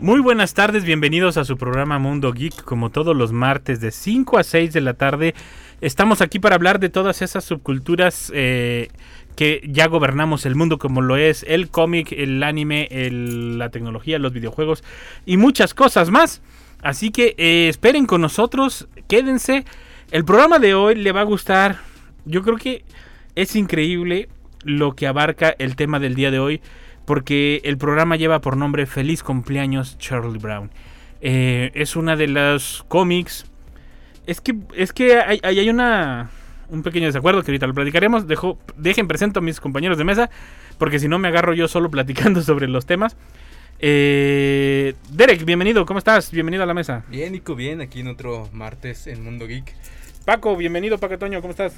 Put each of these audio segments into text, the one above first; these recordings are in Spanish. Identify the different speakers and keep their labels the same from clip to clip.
Speaker 1: Muy buenas tardes, bienvenidos a su programa Mundo Geek, como todos los martes de 5 a 6 de la tarde. Estamos aquí para hablar de todas esas subculturas eh, que ya gobernamos el mundo como lo es el cómic, el anime, la tecnología, los videojuegos y muchas cosas más. Así que eh, esperen con nosotros, quédense. El programa de hoy le va a gustar. Yo creo que es increíble lo que abarca el tema del día de hoy porque el programa lleva por nombre Feliz cumpleaños Charlie Brown. Eh, es una de las cómics. Es que, es que hay, hay- una, un pequeño desacuerdo que ahorita lo platicaremos. Dejo, dejen presento a mis compañeros de mesa, porque si no me agarro yo solo platicando sobre los temas. Eh, Derek, bienvenido, ¿cómo estás? Bienvenido a la mesa.
Speaker 2: Bien, Nico, bien, aquí en otro martes en Mundo Geek.
Speaker 1: Paco, bienvenido, Paco Toño, ¿cómo estás?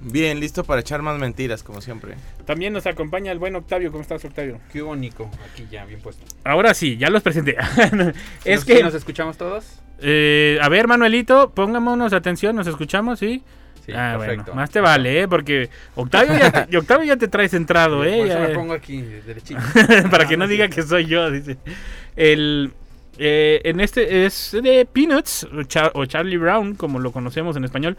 Speaker 3: Bien, listo para echar más mentiras, como siempre.
Speaker 1: También nos acompaña el buen Octavio, ¿cómo estás, Octavio?
Speaker 2: ¿Qué hubo, Nico? Aquí ya, bien puesto.
Speaker 1: Ahora sí, ya los presenté. es
Speaker 2: ¿Nos-
Speaker 1: que...
Speaker 2: ¿Nos escuchamos todos?
Speaker 1: Eh, a ver, Manuelito, pongámonos atención, ¿nos escuchamos? Sí.
Speaker 2: Sí,
Speaker 1: ah,
Speaker 2: perfecto.
Speaker 1: bueno, más te vale, ¿eh? Porque Octavio ya te, y Octavio ya te trae centrado, ¿eh?
Speaker 2: Por eso me pongo aquí, derechito.
Speaker 1: para que no diga que soy yo, dice. El, eh, en este es de Peanuts, o, Char- o Charlie Brown, como lo conocemos en español.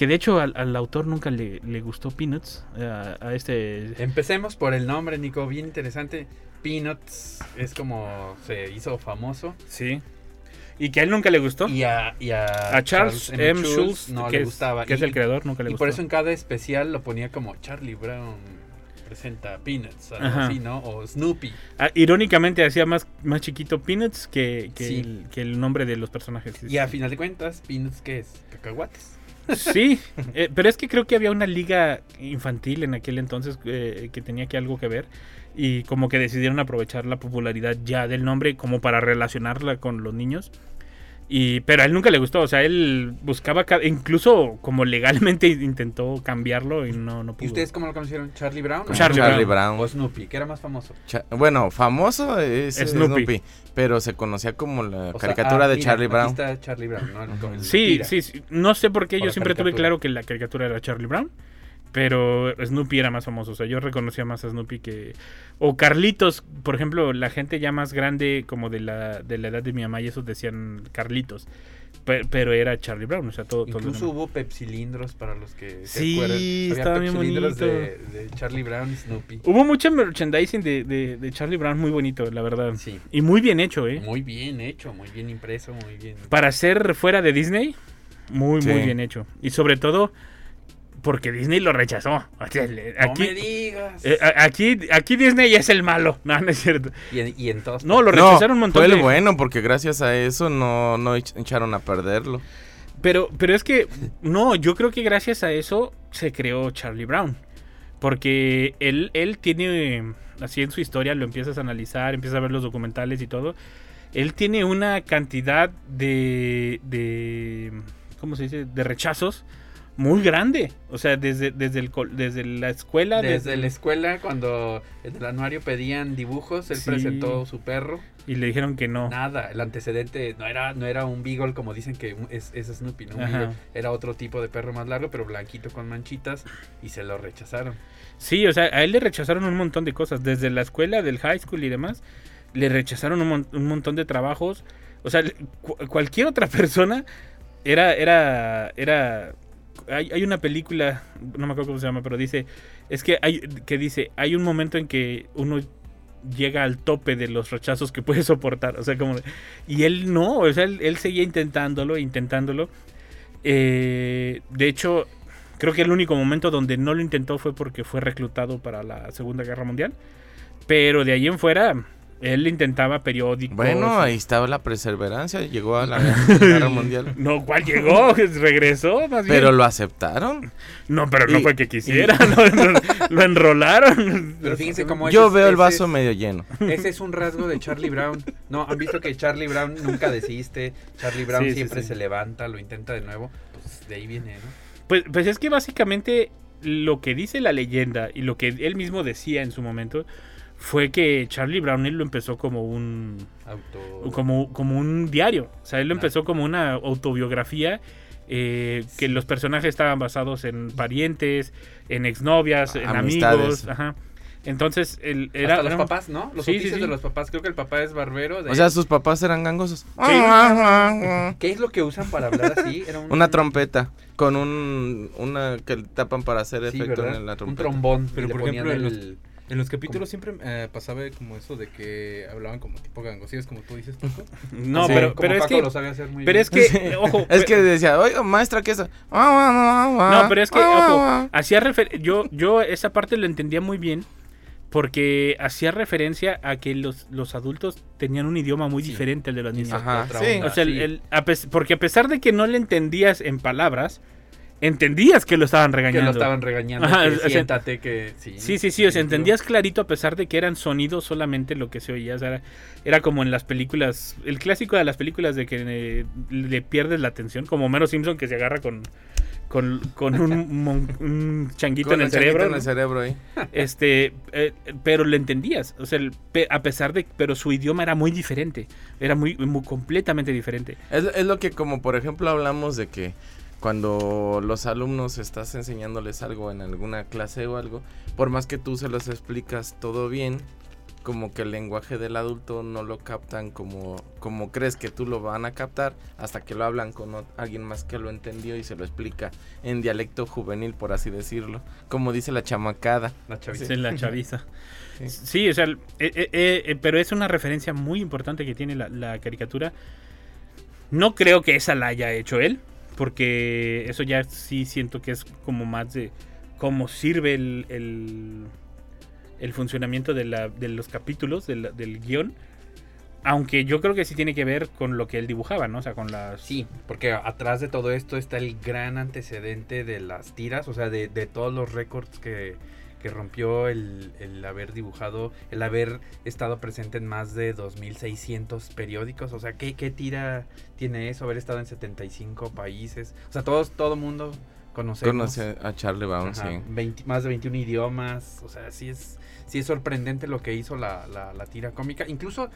Speaker 1: Que de hecho al, al autor nunca le, le gustó Peanuts. eh, a este.
Speaker 2: Empecemos por el nombre, Nico, bien interesante. Peanuts es como se hizo famoso.
Speaker 1: Sí. Y que a él nunca le gustó.
Speaker 2: Y a, y a,
Speaker 1: a Charles, M. Schulz,
Speaker 2: no
Speaker 1: que,
Speaker 2: le
Speaker 1: es,
Speaker 2: gustaba.
Speaker 1: que es
Speaker 2: Y-
Speaker 1: el creador, nunca le
Speaker 2: Y
Speaker 1: gustó.
Speaker 2: por eso en cada especial lo ponía como Charlie Brown presenta Peanuts, algo
Speaker 1: Ajá.
Speaker 2: así, ¿no? O Snoopy.
Speaker 1: Ah, irónicamente hacía más, más chiquito Peanuts que, que,
Speaker 2: Sí.
Speaker 1: el, que el nombre de los personajes.
Speaker 2: Y a final de cuentas, Peanuts, ¿qué es? Cacahuates.
Speaker 1: Sí, eh, pero es que creo que había una liga infantil en aquel entonces eh, que tenía que algo que ver y como que decidieron aprovechar la popularidad ya del nombre como para relacionarla con los niños. Y, pero a él nunca le gustó, o sea, él buscaba, ca- incluso como legalmente intentó cambiarlo y no, no pudo.
Speaker 2: ¿Y ustedes cómo lo conocieron? ¿Charlie Brown? o-
Speaker 1: Charlie
Speaker 3: Charlie
Speaker 1: Brown.
Speaker 3: Brown.
Speaker 2: O Snoopy, ¿qué era más famoso?
Speaker 3: Cha- bueno, famoso es
Speaker 1: Snoopy.
Speaker 3: Snoopy. pero se conocía como la
Speaker 2: O sea,
Speaker 3: caricatura
Speaker 2: ah,
Speaker 3: de
Speaker 2: mira,
Speaker 3: Charlie
Speaker 2: aquí
Speaker 3: Brown.
Speaker 2: está Charlie Brown, ¿no? El-
Speaker 3: Ujú.
Speaker 2: el
Speaker 1: Sí, sí, sí, no sé por qué
Speaker 2: O
Speaker 1: yo siempre tuve claro que la caricatura era Charlie Brown, pero Snoopy era más famoso, o sea, yo reconocía más a Snoopy que... O Carlitos, por ejemplo, la gente ya más grande como de la, de la edad de mi mamá y esos decían Carlitos, pe- pero era Charlie Brown, o sea, todo...
Speaker 2: Incluso hubo pepsilindros para los que
Speaker 1: Sí,
Speaker 2: se acuerdan. Había
Speaker 1: estaba bien
Speaker 2: pepsilindros
Speaker 1: bonito.
Speaker 2: de, de Charlie Brown y Snoopy.
Speaker 1: Hubo mucho merchandising de, de, de Charlie Brown muy bonito, la verdad.
Speaker 2: Sí.
Speaker 1: Y muy bien hecho, ¿eh?
Speaker 2: Muy bien hecho, muy bien impreso, muy bien.
Speaker 1: Para ser fuera de Disney, muy, muy bien hecho. Y sobre todo porque Disney lo rechazó. O sea, le-
Speaker 2: no me digas.
Speaker 1: Eh, aquí, aquí Disney es el malo. No, no es cierto.
Speaker 2: y, en, y en todas
Speaker 1: No, lo
Speaker 3: No,
Speaker 1: rechazaron un montón
Speaker 3: fue
Speaker 1: de...
Speaker 3: el bueno, porque gracias a eso no, no ech- echaron a perderlo.
Speaker 1: Pero, pero es que, no, yo creo que gracias a eso se creó Charlie Brown. Porque él, él tiene, así en su historia, lo empiezas a analizar, empiezas a ver los documentales y todo. Él tiene una cantidad de, de ¿cómo se dice? De rechazos muy grande. O sea, desde, desde, el, desde la escuela.
Speaker 2: Desde la escuela, cuando en el anuario pedían dibujos, él
Speaker 1: Sí.
Speaker 2: presentó su perro.
Speaker 1: Y le dijeron que no.
Speaker 2: Nada, el antecedente no era, no era un beagle como dicen que es, es Snoopy, ¿no? Beagle era otro tipo de perro más largo, pero blanquito con manchitas y se lo rechazaron.
Speaker 1: Sí, o sea, a él le rechazaron un montón de cosas. Desde la escuela, del high school y demás, le rechazaron un, mon- un montón de trabajos. O sea, cu- cualquier otra persona era, era, era... Hay, una película, no me acuerdo cómo se llama, pero dice, es que hay, que dice, hay un momento en que uno llega al tope de los rechazos que puede soportar. O sea, como... Y él no, o sea, él, él seguía intentándolo, intentándolo. Eh, de hecho, creo que el único momento donde no lo intentó fue porque fue reclutado para la Segunda Guerra Mundial. Pero de ahí en fuera, Él intentaba periódicos.
Speaker 3: Bueno, ahí estaba la perseverancia, llegó a la guerra mundial.
Speaker 1: No, ¿cuál llegó? Regresó, más bien.
Speaker 3: Pero lo aceptaron.
Speaker 1: No, pero no
Speaker 3: y-
Speaker 1: fue que quisiera. lo, lo- lo enrolaron.
Speaker 2: Pero fíjense cómo
Speaker 3: Yo
Speaker 2: ese-
Speaker 3: veo el vaso
Speaker 2: es-
Speaker 3: medio lleno.
Speaker 2: Ese es un rasgo de Charlie Brown. No, han visto que Charlie Brown nunca desiste. Charlie Brown
Speaker 1: Sí, sí,
Speaker 2: siempre
Speaker 1: sí.
Speaker 2: se levanta, lo intenta de nuevo. Pues de ahí viene, ¿no?
Speaker 1: Pues, pues es que básicamente lo que dice la leyenda y lo que él mismo decía en su momento fue que Charlie Brown él lo empezó como un
Speaker 2: Auto.
Speaker 1: como, como un diario. O sea, él lo empezó como una autobiografía. eh, que los personajes estaban basados en parientes, en exnovias, en
Speaker 3: Amistades.
Speaker 1: amigos. Ajá. Entonces, él era.
Speaker 2: Hasta los
Speaker 1: era-
Speaker 2: papás, ¿no? Los
Speaker 1: Sí,
Speaker 2: oficios
Speaker 1: sí.
Speaker 2: de los papás. Creo que el papá es barbero. de-
Speaker 3: O sea, sus papás eran gangosos.
Speaker 2: ¿Qué es lo que usan para hablar así? Era un-
Speaker 3: Una trompeta con un una que tapan para hacer efecto
Speaker 2: ¿verdad?
Speaker 3: en la
Speaker 2: Un
Speaker 3: trompeta.
Speaker 2: trombón.
Speaker 4: Pero, por ejemplo, en
Speaker 2: el-
Speaker 4: En los capítulos siempre eh, pasaba como eso de que hablaban como tipo gangosillos, como tú dices, Paco.
Speaker 1: No,
Speaker 3: Sí.
Speaker 1: pero,
Speaker 2: como
Speaker 1: pero es que.
Speaker 2: lo sabe hacer muy
Speaker 1: Pero
Speaker 2: bien.
Speaker 1: es que, ojo.
Speaker 3: Es que decía, oiga, maestra, ¿qué es eso?
Speaker 1: No, pero es que, ojo, hacía refer- yo, yo esa parte lo entendía muy bien porque hacía referencia a que los, los adultos tenían un idioma muy
Speaker 2: Sí.
Speaker 1: diferente al de los niños.
Speaker 3: Ajá,
Speaker 2: Otra
Speaker 3: sí.
Speaker 2: onda,
Speaker 1: O sea, el-
Speaker 2: sí.
Speaker 1: el- a porque a pesar de que no le entendías en palabras, entendías que lo estaban
Speaker 2: que
Speaker 1: regañando.
Speaker 2: lo estaban regañando.
Speaker 1: Ajá,
Speaker 2: que
Speaker 1: o sea,
Speaker 2: siéntate, que sí.
Speaker 1: Sí, sí, sí, o sea, entendías clarito a pesar de que eran sonidos solamente lo que se oía. O sea, era, era como en las películas, el clásico de las películas de que eh, le pierdes la atención, como Homero Simpson que se agarra con, con, con un, mon- un changuito
Speaker 3: Con
Speaker 1: en el cerebro.
Speaker 3: en el cerebro ahí.
Speaker 1: Este, eh, pero le entendías, o sea, el- a pesar de, pero su idioma era muy diferente, era muy, muy completamente diferente.
Speaker 3: Es, es lo que como por ejemplo hablamos de que cuando los alumnos estás enseñándoles algo en alguna clase o algo, por más que tú se los explicas todo bien, como que el lenguaje del adulto no lo captan como, como crees que tú lo van a captar hasta que lo hablan con alguien más que lo entendió y se lo explica en dialecto juvenil, por así decirlo, como dice la chamacada.
Speaker 2: La chavita.
Speaker 1: Sí, la chaviza.
Speaker 3: Sí.
Speaker 1: Sí, o sea, eh, eh, eh, eh, pero es una referencia muy importante que tiene la, la caricatura. No creo que esa la haya hecho él, porque eso ya sí siento que es como más de cómo sirve el, el, funcionamiento de, la, de los capítulos, del guion. Aunque yo creo que sí tiene que ver con lo que él dibujaba, ¿no? O sea, con las...
Speaker 2: Sí, porque atrás de todo esto está el gran antecedente de las tiras, o sea, de, de todos los récords que, que rompió el, el haber dibujado, el haber estado presente en más de 2.600 periódicos, o sea, ¿qué, qué tira tiene eso? Haber estado en 75 países, o sea, todos, todo mundo conocemos.
Speaker 3: Conoce a Charlie Brown,
Speaker 2: Ajá,
Speaker 3: sí.
Speaker 2: 20 más de 21 idiomas, o sea, sí es, sí es sorprendente lo que hizo la, la- la tira cómica. Incluso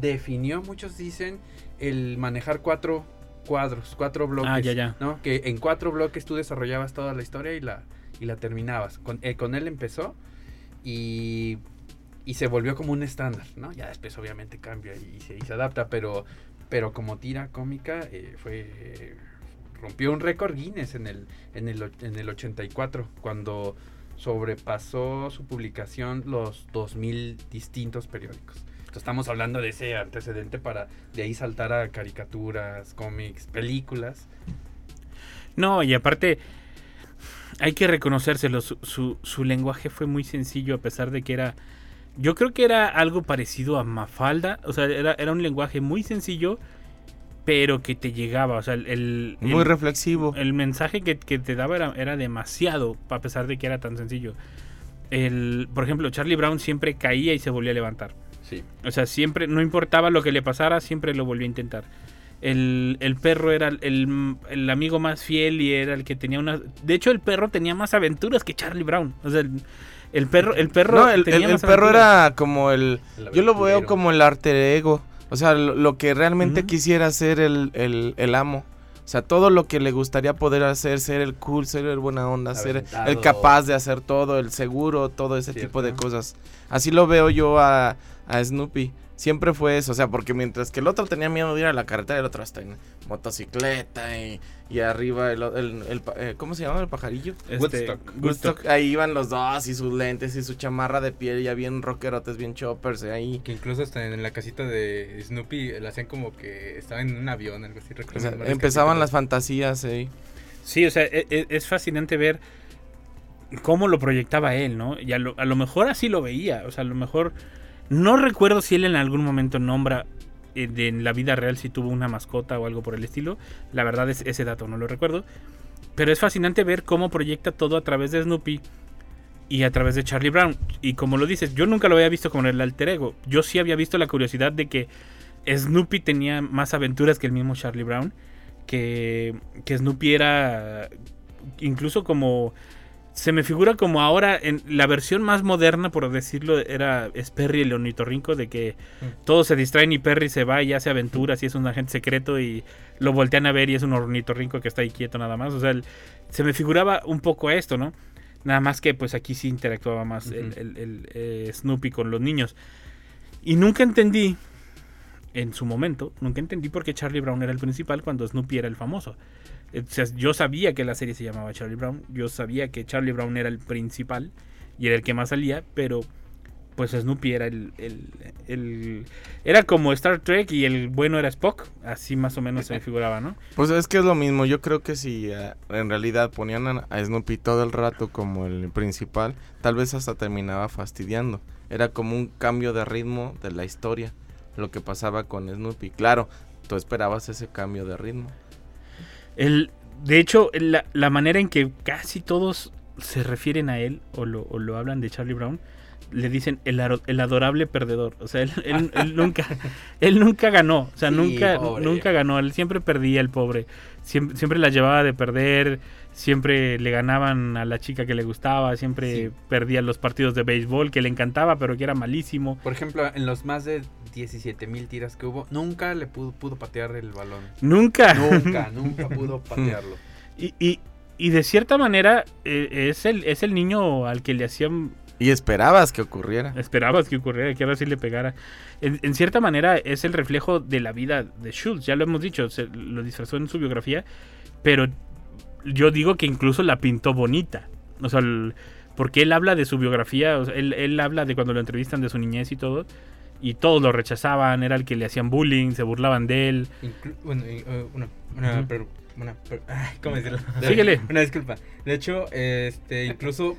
Speaker 2: definió, muchos dicen, el manejar cuatro cuadros, cuatro bloques.
Speaker 1: Ah, ya, ya.
Speaker 2: ¿no? Que en cuatro bloques tú desarrollabas toda la historia y la, y la terminabas. Con, eh, con él empezó y, y se volvió como un estándar, ¿no? Ya después obviamente cambia y se, y se adapta, pero, pero como tira cómica eh, fue... rompió un récord Guinness en el, en, el, en el 84, cuando sobrepasó su publicación los 2.000 distintos periódicos. Entonces, estamos hablando de ese antecedente para de ahí saltar a caricaturas, cómics, películas.
Speaker 1: No, y aparte, hay que reconocérselo, su, su, su lenguaje fue muy sencillo a pesar de que era... Yo creo que era algo parecido a Mafalda, o sea, era, era un lenguaje muy sencillo, pero que te llegaba, o sea, el... el-
Speaker 3: Muy
Speaker 1: el-
Speaker 3: reflexivo.
Speaker 1: el mensaje que, que te daba era, era demasiado, a pesar de que era tan sencillo. El, por ejemplo, Charlie Brown siempre caía y se volvía a levantar.
Speaker 2: Sí.
Speaker 1: O sea, siempre, no importaba lo que le pasara, siempre lo volvía a intentar. El, el perro era el, el amigo más fiel y era el que tenía una... De hecho, el perro tenía más aventuras que Charlie Brown. O sea, el, el perro... El perro,
Speaker 3: No, el,
Speaker 1: tenía
Speaker 3: el- el
Speaker 1: más
Speaker 3: perro
Speaker 1: aventuras.
Speaker 3: era como el...
Speaker 2: El
Speaker 3: Yo lo veo como el arte ego. O sea, lo, lo que realmente quisiera ser el, el, el amo. O sea, todo lo que le gustaría poder hacer, ser el cool, ser el buena onda, ser el capaz de hacer todo, el seguro, todo ese
Speaker 2: Cierto.
Speaker 3: tipo de cosas. Así lo veo yo a, a Snoopy. Siempre fue eso, o sea, porque mientras que el otro tenía miedo de ir a la carretera, el otro hasta en motocicleta y, y arriba el, el- eh, ¿cómo se llama el pajarillo?
Speaker 1: Este,
Speaker 2: Woodstock.
Speaker 1: Woodstock.
Speaker 3: Ahí iban los dos y sus lentes y su chamarra de piel ya bien rockerotes, bien choppers ahí.
Speaker 4: Que incluso hasta en la casita de Snoopy le hacían como que estaba en un avión, algo así. recuerdo
Speaker 3: O sea, empezaban las fantasías ahí.
Speaker 1: Sí, o sea, e- e- es, fascinante ver cómo lo proyectaba él, ¿no? Y a lo, a lo mejor así lo veía, o sea, a lo mejor No recuerdo si él en algún momento nombra eh, de- en la vida real si tuvo una mascota o algo por el estilo. La verdad es ese dato no lo recuerdo. Pero es fascinante ver cómo proyecta todo a través de Snoopy y a través de Charlie Brown. Y como lo dices, yo nunca lo había visto como el alter ego. Yo sí había visto la curiosidad de que Snoopy tenía más aventuras que el mismo Charlie Brown. Que, que Snoopy era incluso como... Se me figura como ahora en la versión más moderna, por decirlo, era es Perry el ornitorrinco, de que todos se distraen y Perry se va y hace aventuras y es un agente secreto y lo voltean a ver y es un ornitorrinco que está ahí quieto nada más. O sea, el- se me figuraba un poco esto, ¿no? Nada más que pues aquí sí interactuaba más el, eh, Snoopy con los niños. Y nunca entendí, en su momento, nunca entendí por qué Charlie Brown era el principal cuando Snoopy era el famoso. Eh, O sea, yo sabía que la serie se llamaba Charlie Brown, yo sabía que Charlie Brown era el principal y era el que más salía, pero pues Snoopy era el, el- el- era como Star Trek y el bueno era Spock, así más o menos se me figuraba, ¿no?
Speaker 3: Pues es que es lo mismo. Yo creo que si eh, en realidad ponían a, a Snoopy todo el rato como el principal, tal vez hasta terminaba fastidiando. Era como un cambio de ritmo de la historia, lo que pasaba con Snoopy. Claro, tú esperabas ese cambio de ritmo.
Speaker 1: El, de hecho, la, la manera en que casi todos se refieren a él o lo, o lo hablan de Charlie Brown, le dicen el, el adorable perdedor. O sea, él, él- él nunca, él nunca ganó. O sea,
Speaker 2: Sí,
Speaker 1: nunca,
Speaker 2: pobre.
Speaker 1: nunca ganó. Él siempre perdía el pobre. Siempre, siempre la llevaba de perder. Siempre le ganaban a la chica que le gustaba. Siempre
Speaker 2: Sí.
Speaker 1: perdía los partidos de béisbol que le encantaba, pero que era malísimo.
Speaker 2: Por ejemplo, en los más de 17 mil tiras que hubo, nunca le pudo, pudo patear el balón.
Speaker 1: Nunca.
Speaker 2: Nunca, nunca pudo patearlo.
Speaker 1: Y, y, y de cierta manera eh, es, el, es el niño al que le hacían
Speaker 3: Y esperabas que ocurriera.
Speaker 1: Esperabas que ocurriera, que ahora sí le pegara. En, en cierta manera es el reflejo de la vida de Schultz, ya lo hemos dicho, se lo disfrazó en su biografía, pero yo digo que incluso la pintó bonita. O sea, el- porque él habla de su biografía, o sea, él, él habla de cuando lo entrevistan de su niñez y todo, y todos lo rechazaban, era el que le hacían bullying, se burlaban de él.
Speaker 4: Inclu- bueno, eh, una, una, una ay, ¿cómo decirlo?
Speaker 1: Síguele.
Speaker 4: Una disculpa. De hecho, este, incluso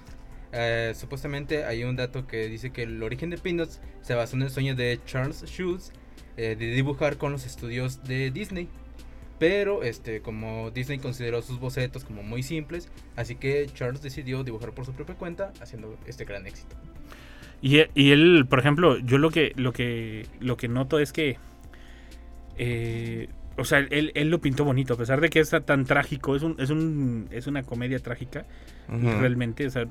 Speaker 4: eh, supuestamente hay un dato que dice que el origen de Peanuts se basó en el sueño de Charles Schulz eh, de dibujar con los estudios de Disney. Pero este, como Disney consideró sus bocetos como muy simples, así que Charles decidió dibujar por su propia cuenta, haciendo este gran éxito.
Speaker 1: Y, y él, por ejemplo, yo lo que, lo que, lo que noto es que, eh, o sea, él, él lo pintó bonito, a pesar de que es tan trágico, es, un, es, un, es una comedia trágica,
Speaker 3: Ujú.
Speaker 1: realmente, o sea,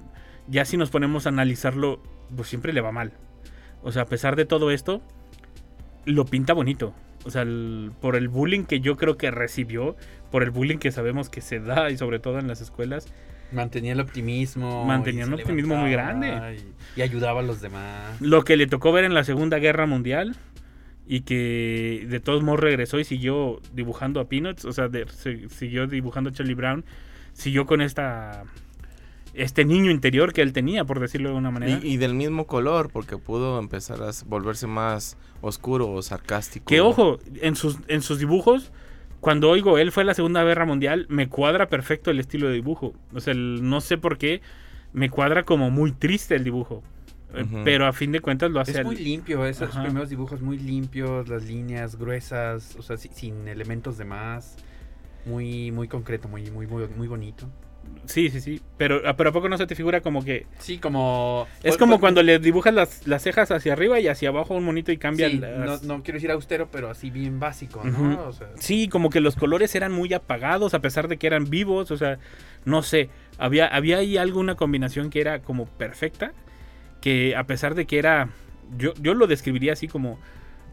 Speaker 1: ya si nos ponemos a analizarlo, pues siempre le va mal. O sea, a pesar de todo esto, lo pinta bonito. O sea, el- por el bullying que yo creo que recibió, por el bullying que sabemos que se da y sobre todo en las escuelas,
Speaker 2: Mantenía el optimismo.
Speaker 1: Mantenía un optimismo muy
Speaker 2: levantaba Y, y ayudaba a los demás.
Speaker 1: lo que le tocó ver en la Segunda Guerra Mundial y que de todos modos regresó y siguió dibujando a Peanuts, o sea, de- se- siguió dibujando a Charlie Brown, siguió con esta este niño interior que él tenía, por decirlo de una manera.
Speaker 3: Y, y del mismo color, porque pudo empezar a volverse más oscuro o sarcástico.
Speaker 1: que ojo, en sus en sus dibujos cuando oigo él fue a la Segunda Guerra Mundial, me cuadra perfecto el estilo de dibujo. O sea, el- no sé por qué me cuadra como muy triste el dibujo. Eh. Pero a fin de cuentas lo hace
Speaker 2: Es
Speaker 1: al-
Speaker 2: muy limpio, esos
Speaker 1: Ajá.
Speaker 2: primeros dibujos muy limpios, las líneas gruesas, o sea, si- sin elementos de más. Muy, muy concreto, muy, muy, muy, muy bonito.
Speaker 1: Sí, sí, sí. Pero, ah, pero ¿a poco no se te figura como que...
Speaker 2: Sí, como...
Speaker 1: Es
Speaker 2: pues,
Speaker 1: como
Speaker 2: pues,
Speaker 1: cuando le dibujas las, las cejas hacia arriba y hacia abajo un monito y cambia
Speaker 2: sí,
Speaker 1: las-
Speaker 2: no, no quiero decir austero, pero así bien básico, ¿no?
Speaker 1: Ujú.
Speaker 2: O sea,
Speaker 1: Sí, como que los colores eran muy apagados a pesar de que eran vivos, o sea, no sé, había, había ahí alguna combinación que era como perfecta, que a pesar de que era, yo, yo lo describiría así como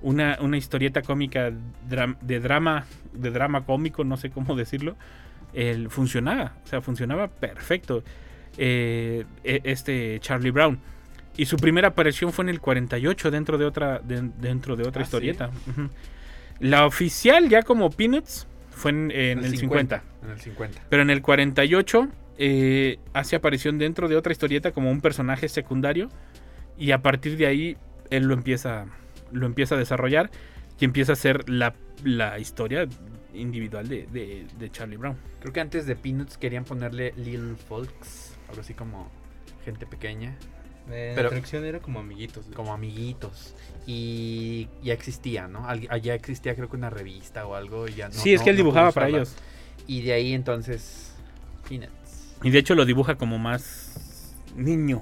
Speaker 1: una, una historieta cómica de drama, de drama cómico, no sé cómo decirlo, el, funcionaba, o sea, funcionaba perfecto eh, e- este Charlie Brown. Y su primera aparición fue en el 48 dentro de otra, de- dentro de otra
Speaker 2: Ah, ¿sí?
Speaker 1: historieta. La oficial ya como Peanuts fue en, en el 50.
Speaker 2: En el 50.
Speaker 1: Pero en el 48 eh, hace aparición dentro de otra historieta como un personaje secundario. Y a partir de ahí él lo empieza, lo empieza a desarrollar y empieza a ser la, la historia individual de, de- de Charlie Brown.
Speaker 2: Creo que antes de Peanuts querían ponerle Little Folks, algo así como gente pequeña.
Speaker 4: Eh,
Speaker 2: Pero-
Speaker 4: la traducción era como amiguitos.
Speaker 2: como amiguitos. Y ya existía, ¿no? Al- Ya existía creo que una revista o algo. Y ya no,
Speaker 1: sí, es
Speaker 2: no-
Speaker 1: que él
Speaker 2: no
Speaker 1: dibujaba para ellos.
Speaker 2: Y de ahí entonces... Peanuts.
Speaker 1: Y de hecho lo dibuja como más niño.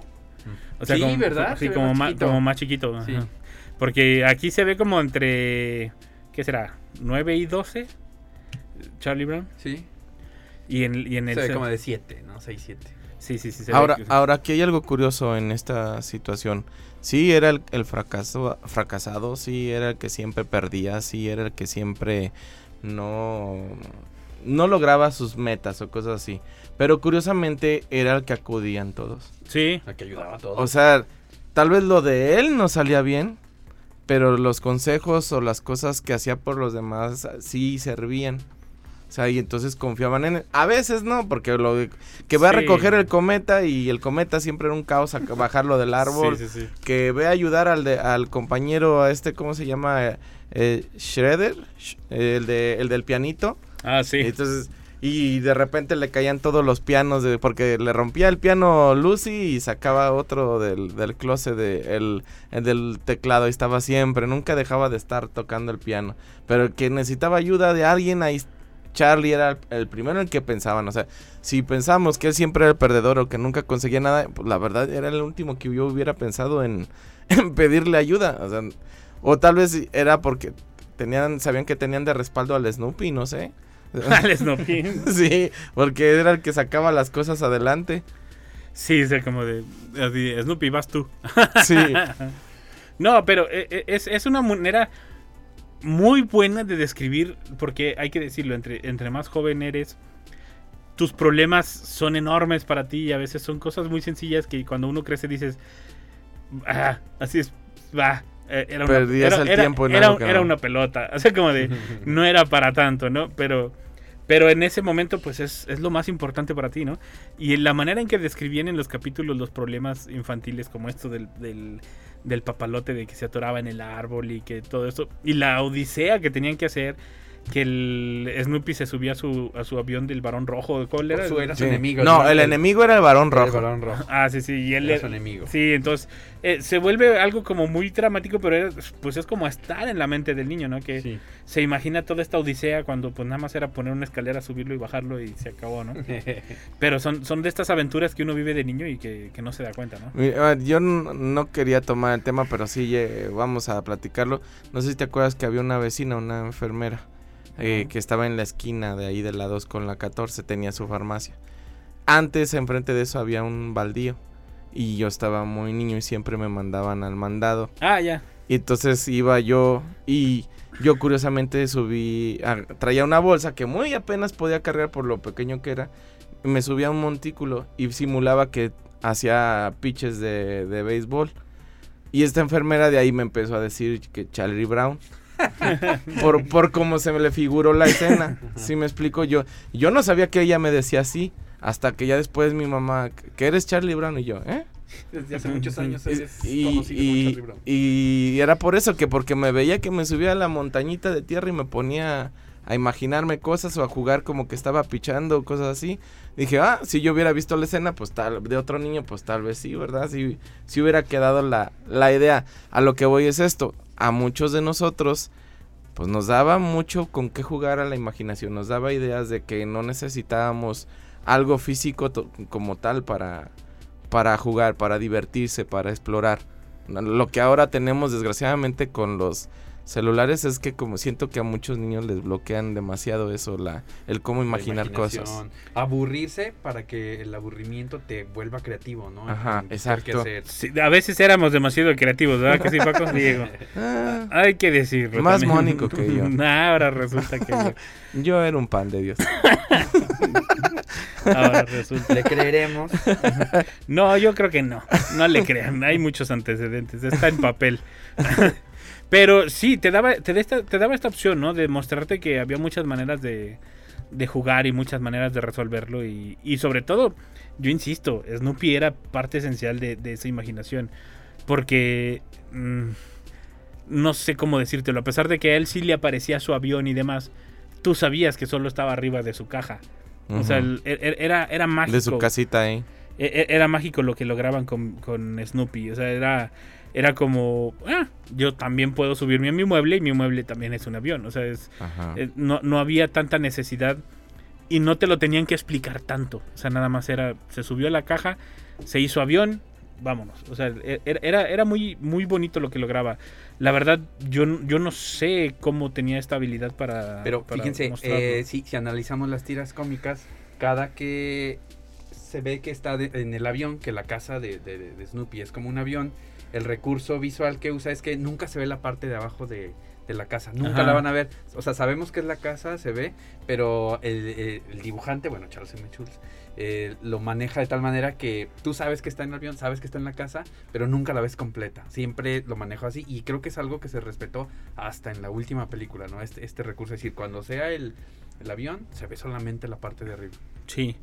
Speaker 1: O sea,
Speaker 2: Sí,
Speaker 1: como,
Speaker 2: ¿verdad?
Speaker 1: Sí, como
Speaker 2: más
Speaker 1: más,
Speaker 2: chiquito.
Speaker 1: como más chiquito.
Speaker 2: Sí.
Speaker 1: Porque aquí se ve como entre, ¿qué será? 9 y 12, Charlie Brown.
Speaker 2: Sí.
Speaker 1: Y en, y en el...
Speaker 2: Se ve como de 7, ¿no? 6, 7.
Speaker 1: Sí, sí, sí. se
Speaker 3: Ahora,
Speaker 1: ve
Speaker 3: ahora aquí hay algo curioso en esta situación. Sí era el, el fracaso, fracasado, sí era el que siempre perdía, sí era el que siempre no, no lograba sus metas o cosas así. Pero curiosamente era el que acudían todos.
Speaker 1: Sí.
Speaker 2: La que ayudaba a todos.
Speaker 3: O sea, tal vez lo de él no salía bien, pero los consejos o las cosas que hacía por los demás sí servían. O sea, y entonces confiaban en él. A veces no, porque lo de- que va a recoger el cometa y el cometa siempre era un caos a bajarlo del árbol.
Speaker 1: Sí, sí, sí.
Speaker 3: Que ve a ayudar al, de- al compañero, a este, ¿cómo se llama? Eh, Shredder, Sh- el, de, el del pianito.
Speaker 1: Ah, sí.
Speaker 3: Entonces, y de repente le caían todos los pianos, de, porque le rompía el piano Lucy y sacaba otro del, del closet, de, el, el del teclado, y estaba siempre, nunca dejaba de estar tocando el piano. Pero que necesitaba ayuda de alguien, ahí Charlie era el, el primero en el que pensaban. O sea, si pensamos que él siempre era el perdedor o que nunca conseguía nada, pues la verdad era el último que yo hubiera pensado en, en pedirle ayuda. O, sea, o tal vez era porque tenían, sabían que tenían de respaldo al Snoopy, no sé.
Speaker 1: Al Snoopy.
Speaker 3: sí, porque era el que sacaba las cosas adelante.
Speaker 1: Sí, es como de... Snoopy, vas tú.
Speaker 3: Sí.
Speaker 1: no, pero eh, eh, es, es una manera muy buena de describir, porque hay que decirlo, entre, entre más joven eres, tus problemas son enormes para ti y a veces son cosas muy sencillas que cuando uno crece dices, ah, así es, va. eh, Era una,
Speaker 3: Perdías
Speaker 1: era-
Speaker 3: el
Speaker 1: era-
Speaker 3: tiempo en
Speaker 1: era-
Speaker 3: algo que
Speaker 1: era
Speaker 3: no.
Speaker 1: una pelota, o sea, como de, no era para tanto, ¿no? Pero, pero en ese momento, pues es, es lo más importante para ti, ¿no? Y en la manera en que describían en los capítulos los problemas infantiles, como esto del, del, del papalote de que se atoraba en el árbol y que todo eso, y la odisea que tenían que hacer, que el Snoopy se subía a su, a su avión del varón rojo, ¿cuál era?
Speaker 2: Su- era su
Speaker 3: Sí.
Speaker 2: enemigo.
Speaker 3: No, el enemigo era el varón
Speaker 2: el
Speaker 3: rojo.
Speaker 2: rojo.
Speaker 1: Ah, sí, sí, y él
Speaker 2: Era su enemigo.
Speaker 1: Sí, entonces eh, se vuelve algo como muy dramático, pero era- pues es como estar en la mente del niño, ¿no? Que
Speaker 2: Sí.
Speaker 1: se imagina toda esta odisea cuando pues nada más era poner una escalera, subirlo y bajarlo y se acabó, ¿no? Pero son, son de estas aventuras que uno vive de niño y que, que no se da cuenta, ¿no?
Speaker 3: Mira, Yo no quería tomar el tema, pero sí eh, vamos a platicarlo. No sé si te acuerdas que había una vecina, una enfermera, eh, que estaba en la esquina de ahí de la 2 con la 14, tenía su farmacia. Antes, enfrente de eso, había un baldío. Y yo estaba muy niño y siempre me mandaban al mandado.
Speaker 1: Ah, ya.
Speaker 3: Y entonces iba yo y yo curiosamente subí, a- traía una bolsa que muy apenas podía cargar por lo pequeño que era. Me subía a un montículo y simulaba que hacía pitches de, de béisbol. Y esta enfermera de ahí me empezó a decir que Charlie Brown. por, por cómo se me le figuró la escena. Si me explico yo. Yo no sabía que ella me decía así. Hasta que ya después mi mamá, que eres Charlie Brown y yo, ¿eh?
Speaker 2: Desde hace muchos años
Speaker 3: Y,
Speaker 2: eres
Speaker 3: y-
Speaker 2: conocido como
Speaker 3: y-
Speaker 2: Charlie Brown.
Speaker 3: y era por eso que porque me veía que me subía a la montañita de tierra y me ponía a imaginarme cosas o a jugar como que estaba pichando o cosas así. Dije, ah, si yo hubiera visto la escena, pues tal, de otro niño, pues tal vez sí, ¿verdad? Si, si hubiera quedado la, la idea. A lo que voy es esto, a muchos de nosotros, pues nos daba mucho con qué jugar a la imaginación, nos daba ideas de que no necesitábamos algo físico como tal para, para jugar, para divertirse, para explorar. Lo que ahora tenemos desgraciadamente con los celulares es que como siento que a muchos niños les bloquean demasiado eso, la, el cómo imaginar cosas.
Speaker 2: Aburrirse para que el aburrimiento te vuelva creativo, ¿no?
Speaker 3: Ajá,
Speaker 2: En
Speaker 3: exacto.
Speaker 1: Sí, a veces éramos demasiado creativos, ¿verdad? Que sí, Paco? Diego.
Speaker 3: Ah,
Speaker 1: Hay que decirlo.
Speaker 3: Más
Speaker 1: también.
Speaker 3: mónico que yo.
Speaker 1: Nah, ahora resulta que yo.
Speaker 3: yo era un pan de Dios.
Speaker 1: Ahora resulta.
Speaker 2: Le creeremos.
Speaker 1: No, yo creo que no. No le crean. Hay muchos antecedentes. Está en papel. Pero sí, te daba, te, esta, te daba esta opción, ¿no? De mostrarte que había muchas maneras de, de jugar y muchas maneras de resolverlo. Y, y sobre todo, yo insisto, Snoopy era parte esencial de, de esa imaginación. Porque... mm, no sé cómo decírtelo. A pesar de que a él sí le aparecía su avión y demás, tú sabías que solo estaba arriba de su caja. O sea, el- er- er- era, era mágico.
Speaker 3: de su casita ahí.
Speaker 1: e- e- era mágico lo que lograban con, con Snoopy. O sea, era, era como, ah, yo también puedo subirme a mi mueble y mi mueble también es un avión. O sea, es, eh, no, no había tanta necesidad y no te lo tenían que explicar tanto. O sea, nada más era, se subió a la caja, se hizo avión, vámonos. O sea, e- era, era, era muy, muy bonito lo que lograba. La verdad, yo, yo no sé cómo tenía esta habilidad para.
Speaker 2: Pero
Speaker 1: para
Speaker 2: fíjense, eh, si, si analizamos las tiras cómicas, cada que se ve que está de- en el avión, que la casa de, de- de Snoopy es como un avión, el recurso visual que usa es que nunca se ve la parte de abajo de, de la casa, nunca
Speaker 1: Ajá.
Speaker 2: la van a ver. O sea, sabemos que es la casa, se ve, pero el, el- el dibujante, bueno, Charles M. Schulz, eh, lo maneja de tal manera que tú sabes que está en el avión, sabes que está en la casa, pero nunca la ves completa. Siempre lo manejo así y creo que es algo que se respetó hasta en la última película, ¿no? Este, este recurso, es decir, cuando sea el, el avión, se ve solamente la parte de arriba.
Speaker 1: Sí.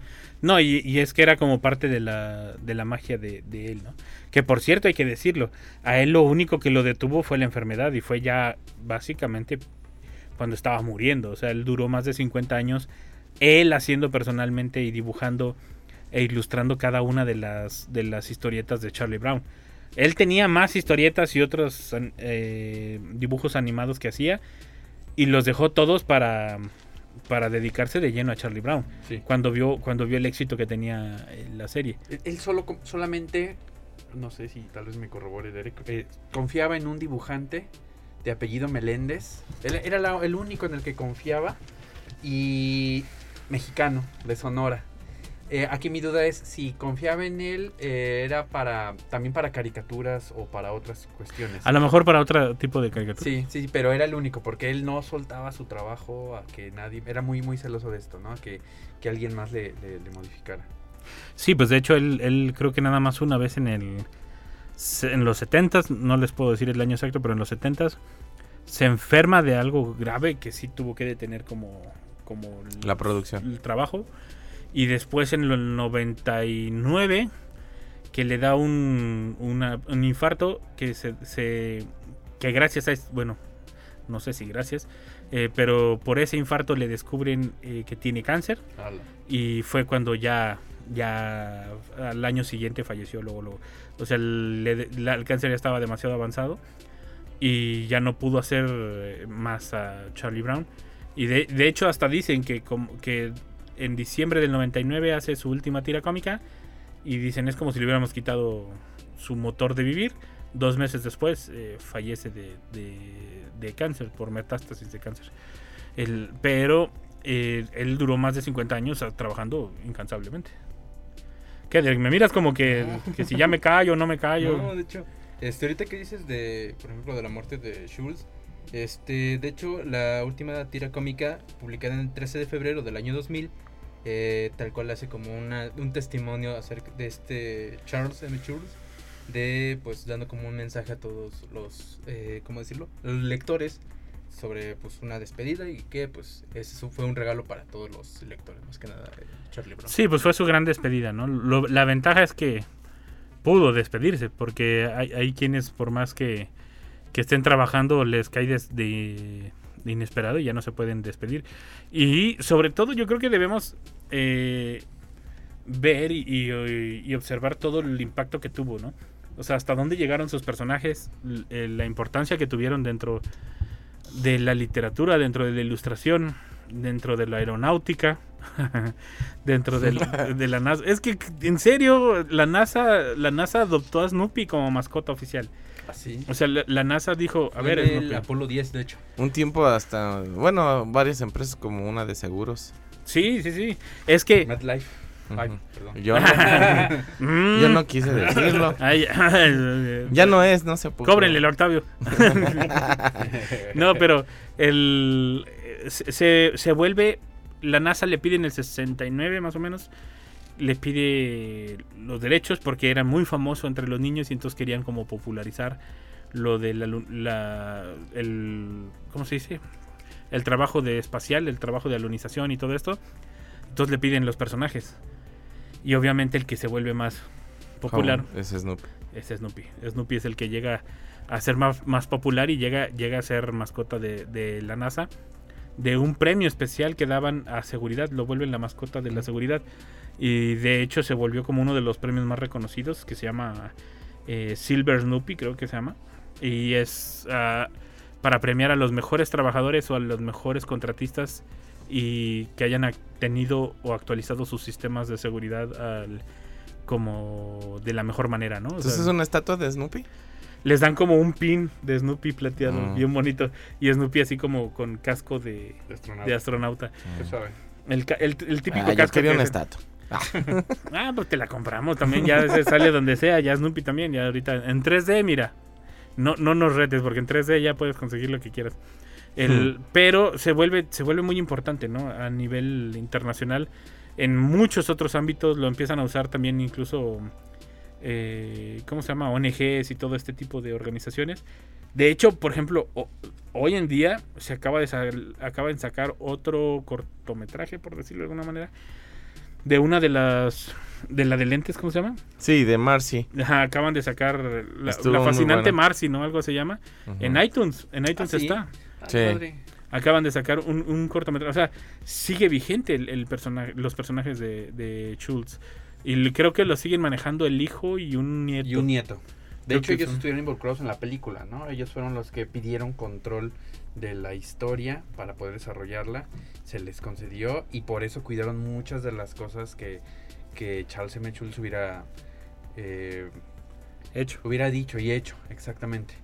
Speaker 1: No, y, es que era como parte de la, de la magia de, él, ¿no? Que por cierto, hay que decirlo, a él lo único que lo detuvo fue la enfermedad y fue ya básicamente cuando estaba muriendo. O sea, él duró más de 50 años, él haciendo personalmente y dibujando e ilustrando cada una de las, de las historietas de Charlie Brown. Él tenía más historietas y otros eh, dibujos animados que hacía y los dejó todos para, para dedicarse de lleno a Charlie Brown
Speaker 2: Sí.
Speaker 1: cuando vio cuando vio el éxito que tenía eh, la serie.
Speaker 2: Él, solo solamente, no sé si tal vez me corrobore Derek, eh, confiaba en un dibujante de apellido Meléndez. Él era la- el único en el que confiaba y mexicano, de Sonora. Eh, aquí mi duda es si confiaba en él eh, era para también para caricaturas o para otras cuestiones.
Speaker 1: A lo mejor para otro tipo de caricatura.
Speaker 2: Sí, sí, pero era el único, porque él no soltaba su trabajo a que nadie, era muy, muy celoso de esto, ¿no? A que, que alguien más le, le- le modificara.
Speaker 1: Sí, pues de hecho él, él creo que nada más una vez en el en los 70s, no les puedo decir el año exacto, pero en los 70s se enferma de algo grave que sí tuvo que detener como como el-
Speaker 3: La producción.
Speaker 1: el trabajo y después en el 99 que le da un, una- un infarto que se, se- que gracias a bueno no sé si gracias eh, pero por ese infarto le descubren eh, que tiene cáncer. Y fue cuando ya ya al año siguiente falleció luego, luego. o sea le- la- el cáncer ya estaba demasiado avanzado y ya no pudo hacer eh, más a Charlie Brown. Y de, de hecho hasta dicen que como que en diciembre del 99 hace su última tira cómica y dicen es como si le hubiéramos quitado su motor de vivir dos meses después eh, fallece de, de- de cáncer por metástasis de cáncer el, pero eh, él duró más de 50 años ah, trabajando incansablemente ¿Qué? Me miras como que, que si ya me callo o no me callo.
Speaker 4: No, de hecho, este, ahorita que dices de, por ejemplo, de la muerte de Schultz, este, de hecho, la última tira cómica publicada en el 13 de febrero del año 2000, eh, tal cual hace como una, un testimonio acerca de este Charles M. Schultz, de, pues, dando como un mensaje a todos los, eh, ¿cómo decirlo? Los lectores sobre, pues, una despedida y que, pues, ese fue un regalo para todos los lectores, más que nada, eh, Charlie Brown.
Speaker 1: Sí, pues fue su gran despedida, ¿no? La ventaja es que pudo despedirse, porque hay, quienes, por más que, que estén trabajando, les cae de inesperado y ya no se pueden despedir. Y sobre todo, yo creo que debemos eh, ver y, y- y observar todo el impacto que tuvo, ¿no? O sea, hasta dónde llegaron sus personajes, eh, la importancia que tuvieron dentro de la literatura, dentro de la ilustración, dentro de la aeronáutica, dentro del- de la NASA. Es que, en serio, la NASA, la NASA adoptó a Snoopy como mascota oficial.
Speaker 2: Así.
Speaker 1: O sea, la, la NASA dijo, a
Speaker 4: Fue
Speaker 1: ver,
Speaker 4: el
Speaker 1: Snoopy.
Speaker 4: Apolo 10, de hecho.
Speaker 3: Un tiempo hasta, bueno, varias empresas como una de seguros.
Speaker 1: Sí, sí, sí. Es que...
Speaker 2: MetLife. Ay, perdón.
Speaker 3: Yo no, yo no quise decirlo.
Speaker 1: Ay,
Speaker 3: Ya no es, no se puede.
Speaker 1: Cóbrenle el Octavio. no, pero el se, se- vuelve. La NASA le pide en el 69 más o menos. Le pide los derechos porque era muy famoso entre los niños y entonces querían como popularizar lo de la, la- el ¿cómo se dice? El trabajo de espacial, el trabajo de alunización y todo esto. Entonces le piden los personajes. Y obviamente el que se vuelve más popular
Speaker 3: Oh, ese Snoopy.
Speaker 1: es Snoopy. Snoopy es el que llega a ser más, más popular y llega, llega a ser mascota de, de la NASA. De un premio especial que daban a seguridad, lo vuelven la mascota de la seguridad. Y de hecho se volvió como uno de los premios más reconocidos que se llama eh, Silver Snoopy, creo que se llama. Y es ah, para premiar a los mejores trabajadores o a los mejores contratistas y que hayan tenido o actualizado sus sistemas de seguridad al- como de la mejor manera, ¿no? O
Speaker 3: Entonces
Speaker 1: sea,
Speaker 3: es una estatua de Snoopy.
Speaker 1: les dan como un pin de Snoopy plateado,
Speaker 3: Mm.
Speaker 1: bien bonito. Y Snoopy así como con casco de,
Speaker 2: De astronauta.
Speaker 1: de astronauta.
Speaker 2: Qué suave.
Speaker 1: El, ca- el- el típico
Speaker 3: Ah, yo
Speaker 1: casco
Speaker 3: quería
Speaker 1: que
Speaker 3: una estatua.
Speaker 1: Ah, pues te la compramos también, ya se sale donde sea, ya Snoopy también, ya ahorita en 3D, mira. No, no nos retes, porque en 3D ya puedes conseguir lo que quieras. El, Pero se vuelve, se vuelve muy importante, ¿no? A nivel internacional. En muchos otros ámbitos lo empiezan a usar también incluso, eh, ¿cómo se llama? ONGs y todo este tipo de organizaciones. De hecho, por ejemplo, hoy en día se acaba de, acaba de sacar otro cortometraje, por decirlo de alguna manera, de una de las de la de lentes, ¿cómo se llama?
Speaker 3: Sí, de Marcy.
Speaker 1: Ajá, acaban de sacar la, fascinante. Marcy, ¿no? Algo se llama. En iTunes, en iTunes
Speaker 2: ¿Ah, sí?
Speaker 1: está.
Speaker 2: Ay,
Speaker 3: Sí.
Speaker 1: Acaban de sacar un, un cortometraje. O sea, sigue vigente el, el personaje, los personajes de, de Schultz. Y creo que lo siguen manejando el hijo y un nieto.
Speaker 2: Y un nieto. De
Speaker 1: Creo
Speaker 2: hecho, ellos
Speaker 1: son-
Speaker 2: estuvieron involucrados en la película, ¿no? Ellos fueron los que pidieron control de la historia para poder desarrollarla. Se les concedió y por eso cuidaron muchas de las cosas que, que Charles M. Schultz hubiera, eh,
Speaker 1: Hecho.
Speaker 2: hubiera dicho y hecho, exactamente.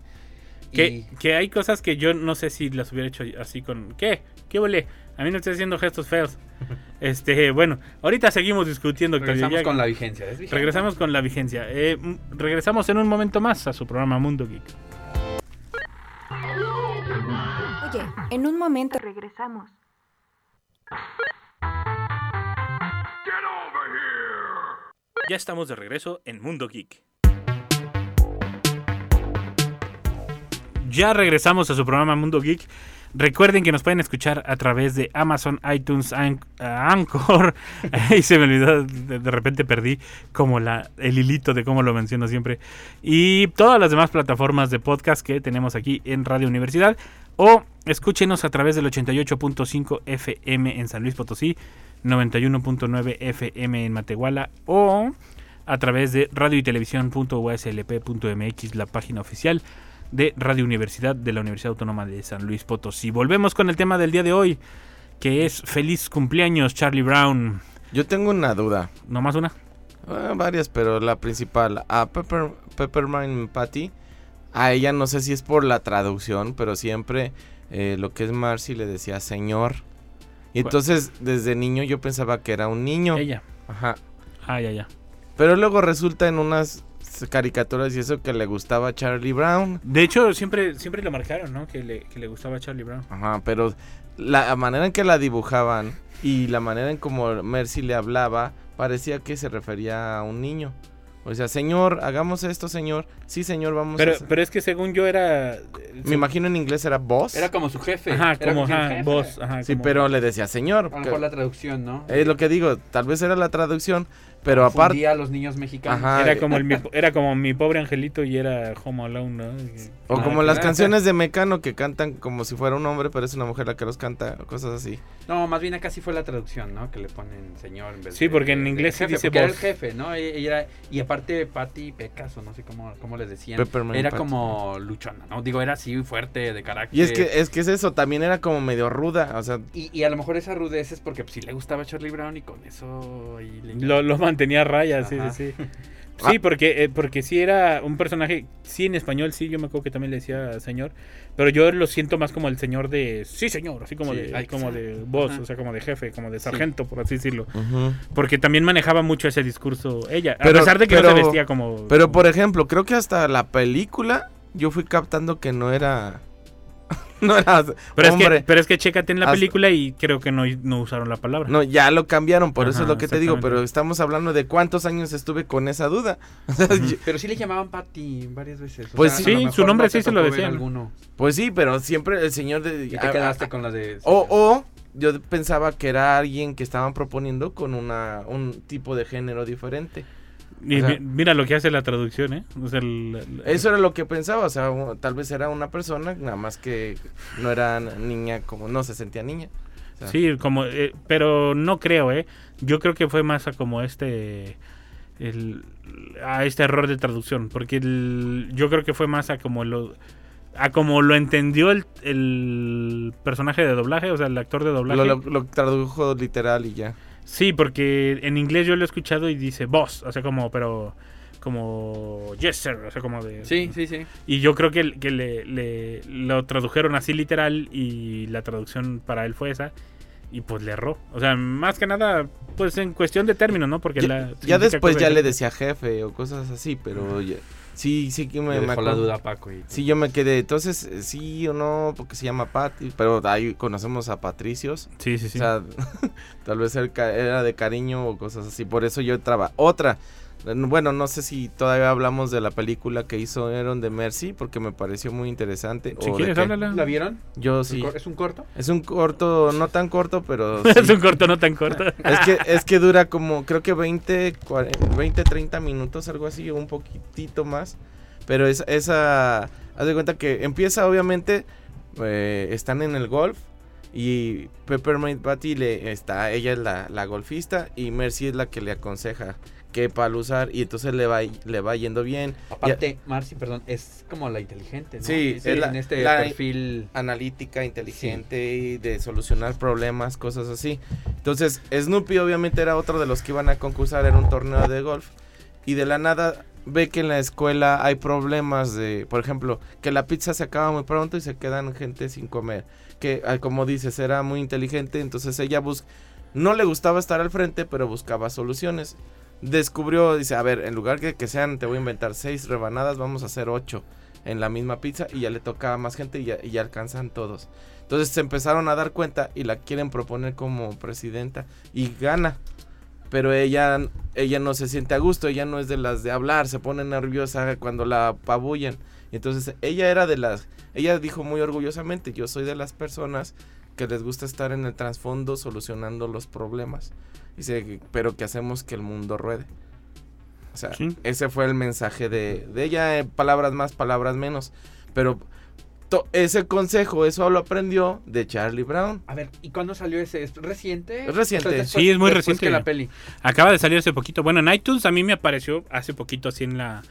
Speaker 1: Que,
Speaker 2: Y-
Speaker 1: que hay cosas que yo no sé si las hubiera hecho así con... ¿Qué? ¿Qué huele? A mí no estoy haciendo gestos feos. Este, bueno, ahorita seguimos discutiendo.
Speaker 2: Regresamos
Speaker 1: ya-
Speaker 2: con la vigencia.
Speaker 1: Regresamos con la vigencia. Eh, regresamos en un momento más a su programa Mundo Geek.
Speaker 5: Oye, en un momento regresamos.
Speaker 1: Ya estamos de regreso en Mundo Geek. Ya regresamos a su programa Mundo Geek. Recuerden que nos pueden escuchar a través de Amazon, iTunes, An- Anchor. Ahí se me olvidó, de repente perdí como la, el hilito de cómo lo menciono siempre. Y todas las demás plataformas de podcast que tenemos aquí en Radio Universidad. O escúchenos a través del 88.5 FM en San Luis Potosí, 91.9 FM en Matehuala o a través de radio y televisión.uslp.mx, la página oficial de Radio Universidad de la Universidad Autónoma de San Luis Potosí. Volvemos con el tema del día de hoy, que es feliz cumpleaños Charlie Brown.
Speaker 3: Yo tengo una duda.
Speaker 1: ¿No más una?
Speaker 3: Ah, varias, pero la principal. A Pepper, Peppermint Patty, a ella no sé si es por la traducción, pero siempre eh, lo que es Marcy le decía señor. Y entonces desde niño yo pensaba que era un niño.
Speaker 1: Ella.
Speaker 3: Ajá.
Speaker 1: Ah, ya, ya.
Speaker 3: Pero luego resulta en unas caricaturas y eso que le gustaba a Charlie Brown.
Speaker 1: De hecho, siempre, siempre lo marcaron, ¿no? Que le, que le gustaba Charlie Brown.
Speaker 3: Ajá, pero la manera en que la dibujaban y la manera en como Mercy le hablaba parecía que se refería a un niño. O sea, señor, hagamos esto, señor. Sí, señor, vamos
Speaker 1: Pero,
Speaker 3: a hacer.
Speaker 1: pero es que según yo era...
Speaker 3: Me imagino en inglés era boss.
Speaker 2: Era como su jefe.
Speaker 1: Ajá,
Speaker 2: Era
Speaker 1: como ajá,
Speaker 2: jefe.
Speaker 1: voz. Ajá,
Speaker 3: Sí,
Speaker 1: como-
Speaker 3: pero le decía señor.
Speaker 2: A lo mejor la traducción, ¿no?
Speaker 3: Es lo que digo, tal vez era la traducción, pero aparte...
Speaker 2: A los niños mexicanos.
Speaker 3: Ajá.
Speaker 1: Era como, el, mi, era como mi pobre angelito y era Home Alone, ¿no?
Speaker 3: O
Speaker 2: Ah,
Speaker 3: como las
Speaker 2: claro.
Speaker 3: canciones de Mecano que cantan como si fuera un hombre, pero es una mujer la que los canta, o cosas así.
Speaker 2: No, más bien acá sí fue la traducción, ¿no? Que le ponen señor en vez
Speaker 1: Sí,
Speaker 2: de-
Speaker 1: porque en
Speaker 2: de
Speaker 1: inglés sí
Speaker 2: jefe,
Speaker 1: dice
Speaker 2: porque era el
Speaker 1: boss.
Speaker 2: jefe, ¿no? E- ella era- y aparte Patty Pecas, o no sé cómo, cómo les decían.
Speaker 3: Peppermint
Speaker 2: era
Speaker 3: Patty.
Speaker 2: como luchona, ¿no? Digo, era así fuerte, de carácter.
Speaker 3: Y es que es que es eso, también era como medio ruda, o sea,
Speaker 2: Y, y a lo mejor esa rudez es porque pues, sí le gustaba Charlie Brown y con eso... ahí le-
Speaker 1: Lo, lo mantenía a raya, sí, sí, sí. Sí, porque, eh, porque sí era un personaje, sí en español, sí, yo me acuerdo que también le decía señor, pero yo lo siento más como el señor de, sí señor, así como
Speaker 2: Sí,
Speaker 1: de, como de voz,
Speaker 2: Ajá.
Speaker 1: o sea, como de jefe, como de sargento, por así decirlo. Porque también manejaba mucho ese discurso ella, a
Speaker 3: Pero-
Speaker 1: pesar de que no se vestía como...
Speaker 3: Pero por ejemplo, creo que hasta la película yo fui captando que no era no era
Speaker 1: pero, es
Speaker 3: hombre.
Speaker 1: que, pero es que chécate en la
Speaker 3: Hasta-
Speaker 1: película y creo que no, no usaron la palabra.
Speaker 3: No, ya lo cambiaron, por eso es lo que te digo, pero estamos hablando de cuántos años estuve con esa duda. O sea, yo-
Speaker 2: Pero sí le llamaban Patty varias veces. o
Speaker 3: Pues
Speaker 2: sea,
Speaker 3: sí,
Speaker 1: su nombre
Speaker 2: no
Speaker 1: sí se lo decían.
Speaker 2: Alguno.
Speaker 3: pues sí, pero siempre el señor de
Speaker 2: Y te quedaste
Speaker 3: a-
Speaker 2: con la de...
Speaker 3: o o yo pensaba que era alguien que estaban proponiendo con una un tipo de género diferente.
Speaker 1: Y
Speaker 3: sea-
Speaker 1: mi- mira lo que hace la traducción, ¿eh? O sea, el- el-
Speaker 3: Eso era lo que pensaba, o sea, tal vez era una persona, nada más que no era niña como no se sentía niña. sea,
Speaker 1: Sí, como, eh, pero no creo, ¿eh? Yo creo que fue más a como este, el, a este error de traducción, porque yo creo que fue más a como lo, a como lo entendió el, el personaje de doblaje, o sea, el actor de doblaje.
Speaker 3: lo, lo- lo tradujo literal y ya.
Speaker 1: Sí, porque en inglés yo lo he escuchado y dice boss, o sea, como, pero como yes sir, o sea, como de...
Speaker 2: Sí, sí, sí.
Speaker 1: Y yo creo que, que le, le- lo tradujeron así literal y la traducción para él fue esa. Y pues le erró. O sea, más que nada, pues en cuestión de términos, ¿no? Porque
Speaker 3: Ya,
Speaker 1: la,
Speaker 3: ya después ya le decía jefe o cosas así, pero ya- sí, sí que me,
Speaker 2: Me dejó la duda Paco. Y...
Speaker 3: Sí, yo me quedé. Entonces, eh, sí o no, porque se llama Patty. Pero ahí conocemos a Patricios.
Speaker 1: Sí, sí, sí.
Speaker 3: O sea, tal vez era de cariño o cosas así. Por eso yo traba. Otra. Bueno, no sé si todavía hablamos de la película que hizo Aaron de Mercy, porque me pareció muy interesante.
Speaker 1: si quieres, háblala.
Speaker 2: ¿La vieron?
Speaker 3: Yo sí.
Speaker 2: ¿Es un corto?
Speaker 3: Es un corto, no tan corto, pero.
Speaker 1: es un corto, no tan corto.
Speaker 3: Es que, es que dura como, creo que 20, 40, 20, 30 minutos, algo así, o un poquitito más. Pero es, esa, haz de cuenta que empieza obviamente, eh, están en el golf y Peppermint Patty le está, ella es la, la golfista y Mercy es la que le aconseja qué palo usar y entonces le va, le va yendo bien.
Speaker 2: Aparte, Marcy, perdón, es como la inteligente, ¿no?
Speaker 3: Sí, es la-
Speaker 2: en este
Speaker 3: la-
Speaker 2: perfil...
Speaker 3: analítica, inteligente y de solucionar problemas, cosas así. Entonces, Snoopy obviamente era otro de los que iban a concursar en un torneo de golf y de la nada ve que en la escuela hay problemas de, por ejemplo, que la pizza se acaba muy pronto y se quedan gente sin comer. Que, ah, como dices, era muy inteligente, entonces ella bus no le gustaba estar al frente, pero buscaba soluciones. Descubrió, dice, a ver, en lugar de que sean, te voy a inventar seis rebanadas, vamos a hacer ocho en la misma pizza y ya le tocaba a más gente y ya, y ya alcanzan todos. Entonces se empezaron a dar cuenta y la quieren proponer como presidenta y gana. Pero ella, ella no se siente a gusto, ella no es de las de hablar, se pone nerviosa cuando la apabullan. Entonces ella era de las, ella dijo muy orgullosamente, yo soy de las personas que les gusta estar en el trasfondo solucionando los problemas. Dice, pero que hacemos que el mundo ruede. O sea,
Speaker 1: Sí.
Speaker 3: ese fue el mensaje de, de ella, eh, palabras más, palabras menos. Pero to- ese consejo, eso lo aprendió de Charlie Brown.
Speaker 2: A ver, ¿y cuándo salió ese? ¿Es reciente?
Speaker 3: Es reciente.
Speaker 1: Sí, es muy reciente.
Speaker 2: que la peli.
Speaker 1: Acaba de salir hace poquito. Bueno, en iTunes a mí me apareció hace poquito así en la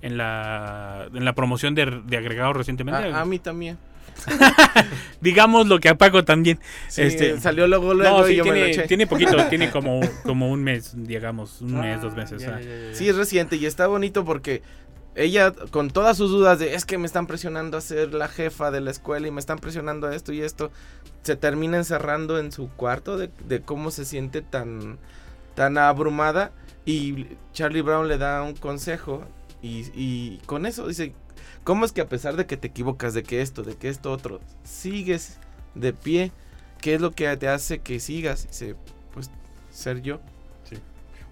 Speaker 1: en la en la promoción de, de agregados recientemente.
Speaker 3: A, a mí también.
Speaker 1: Digamos lo que a Paco también.
Speaker 3: Sí,
Speaker 1: Este-
Speaker 3: salió luego, luego
Speaker 1: No,
Speaker 3: y
Speaker 1: sí,
Speaker 3: me lo
Speaker 1: tiene,
Speaker 3: eché.
Speaker 1: tiene poquito, tiene como, como un mes, digamos, un mes,
Speaker 2: Ah,
Speaker 1: dos meses.
Speaker 2: ya,
Speaker 1: o sea.
Speaker 2: ya, ya, ya.
Speaker 3: Sí, es reciente y está bonito porque ella, con todas sus dudas de es que me están presionando a ser la jefa de la escuela y me están presionando a esto y esto, se termina encerrando en su cuarto de, de cómo se siente tan, tan abrumada y Charlie Brown le da un consejo y, y con eso dice, ¿cómo es que a pesar de que te equivocas, de que esto, de que esto otro, sigues de pie? ¿Qué es lo que te hace que sigas? Dice, pues ser yo.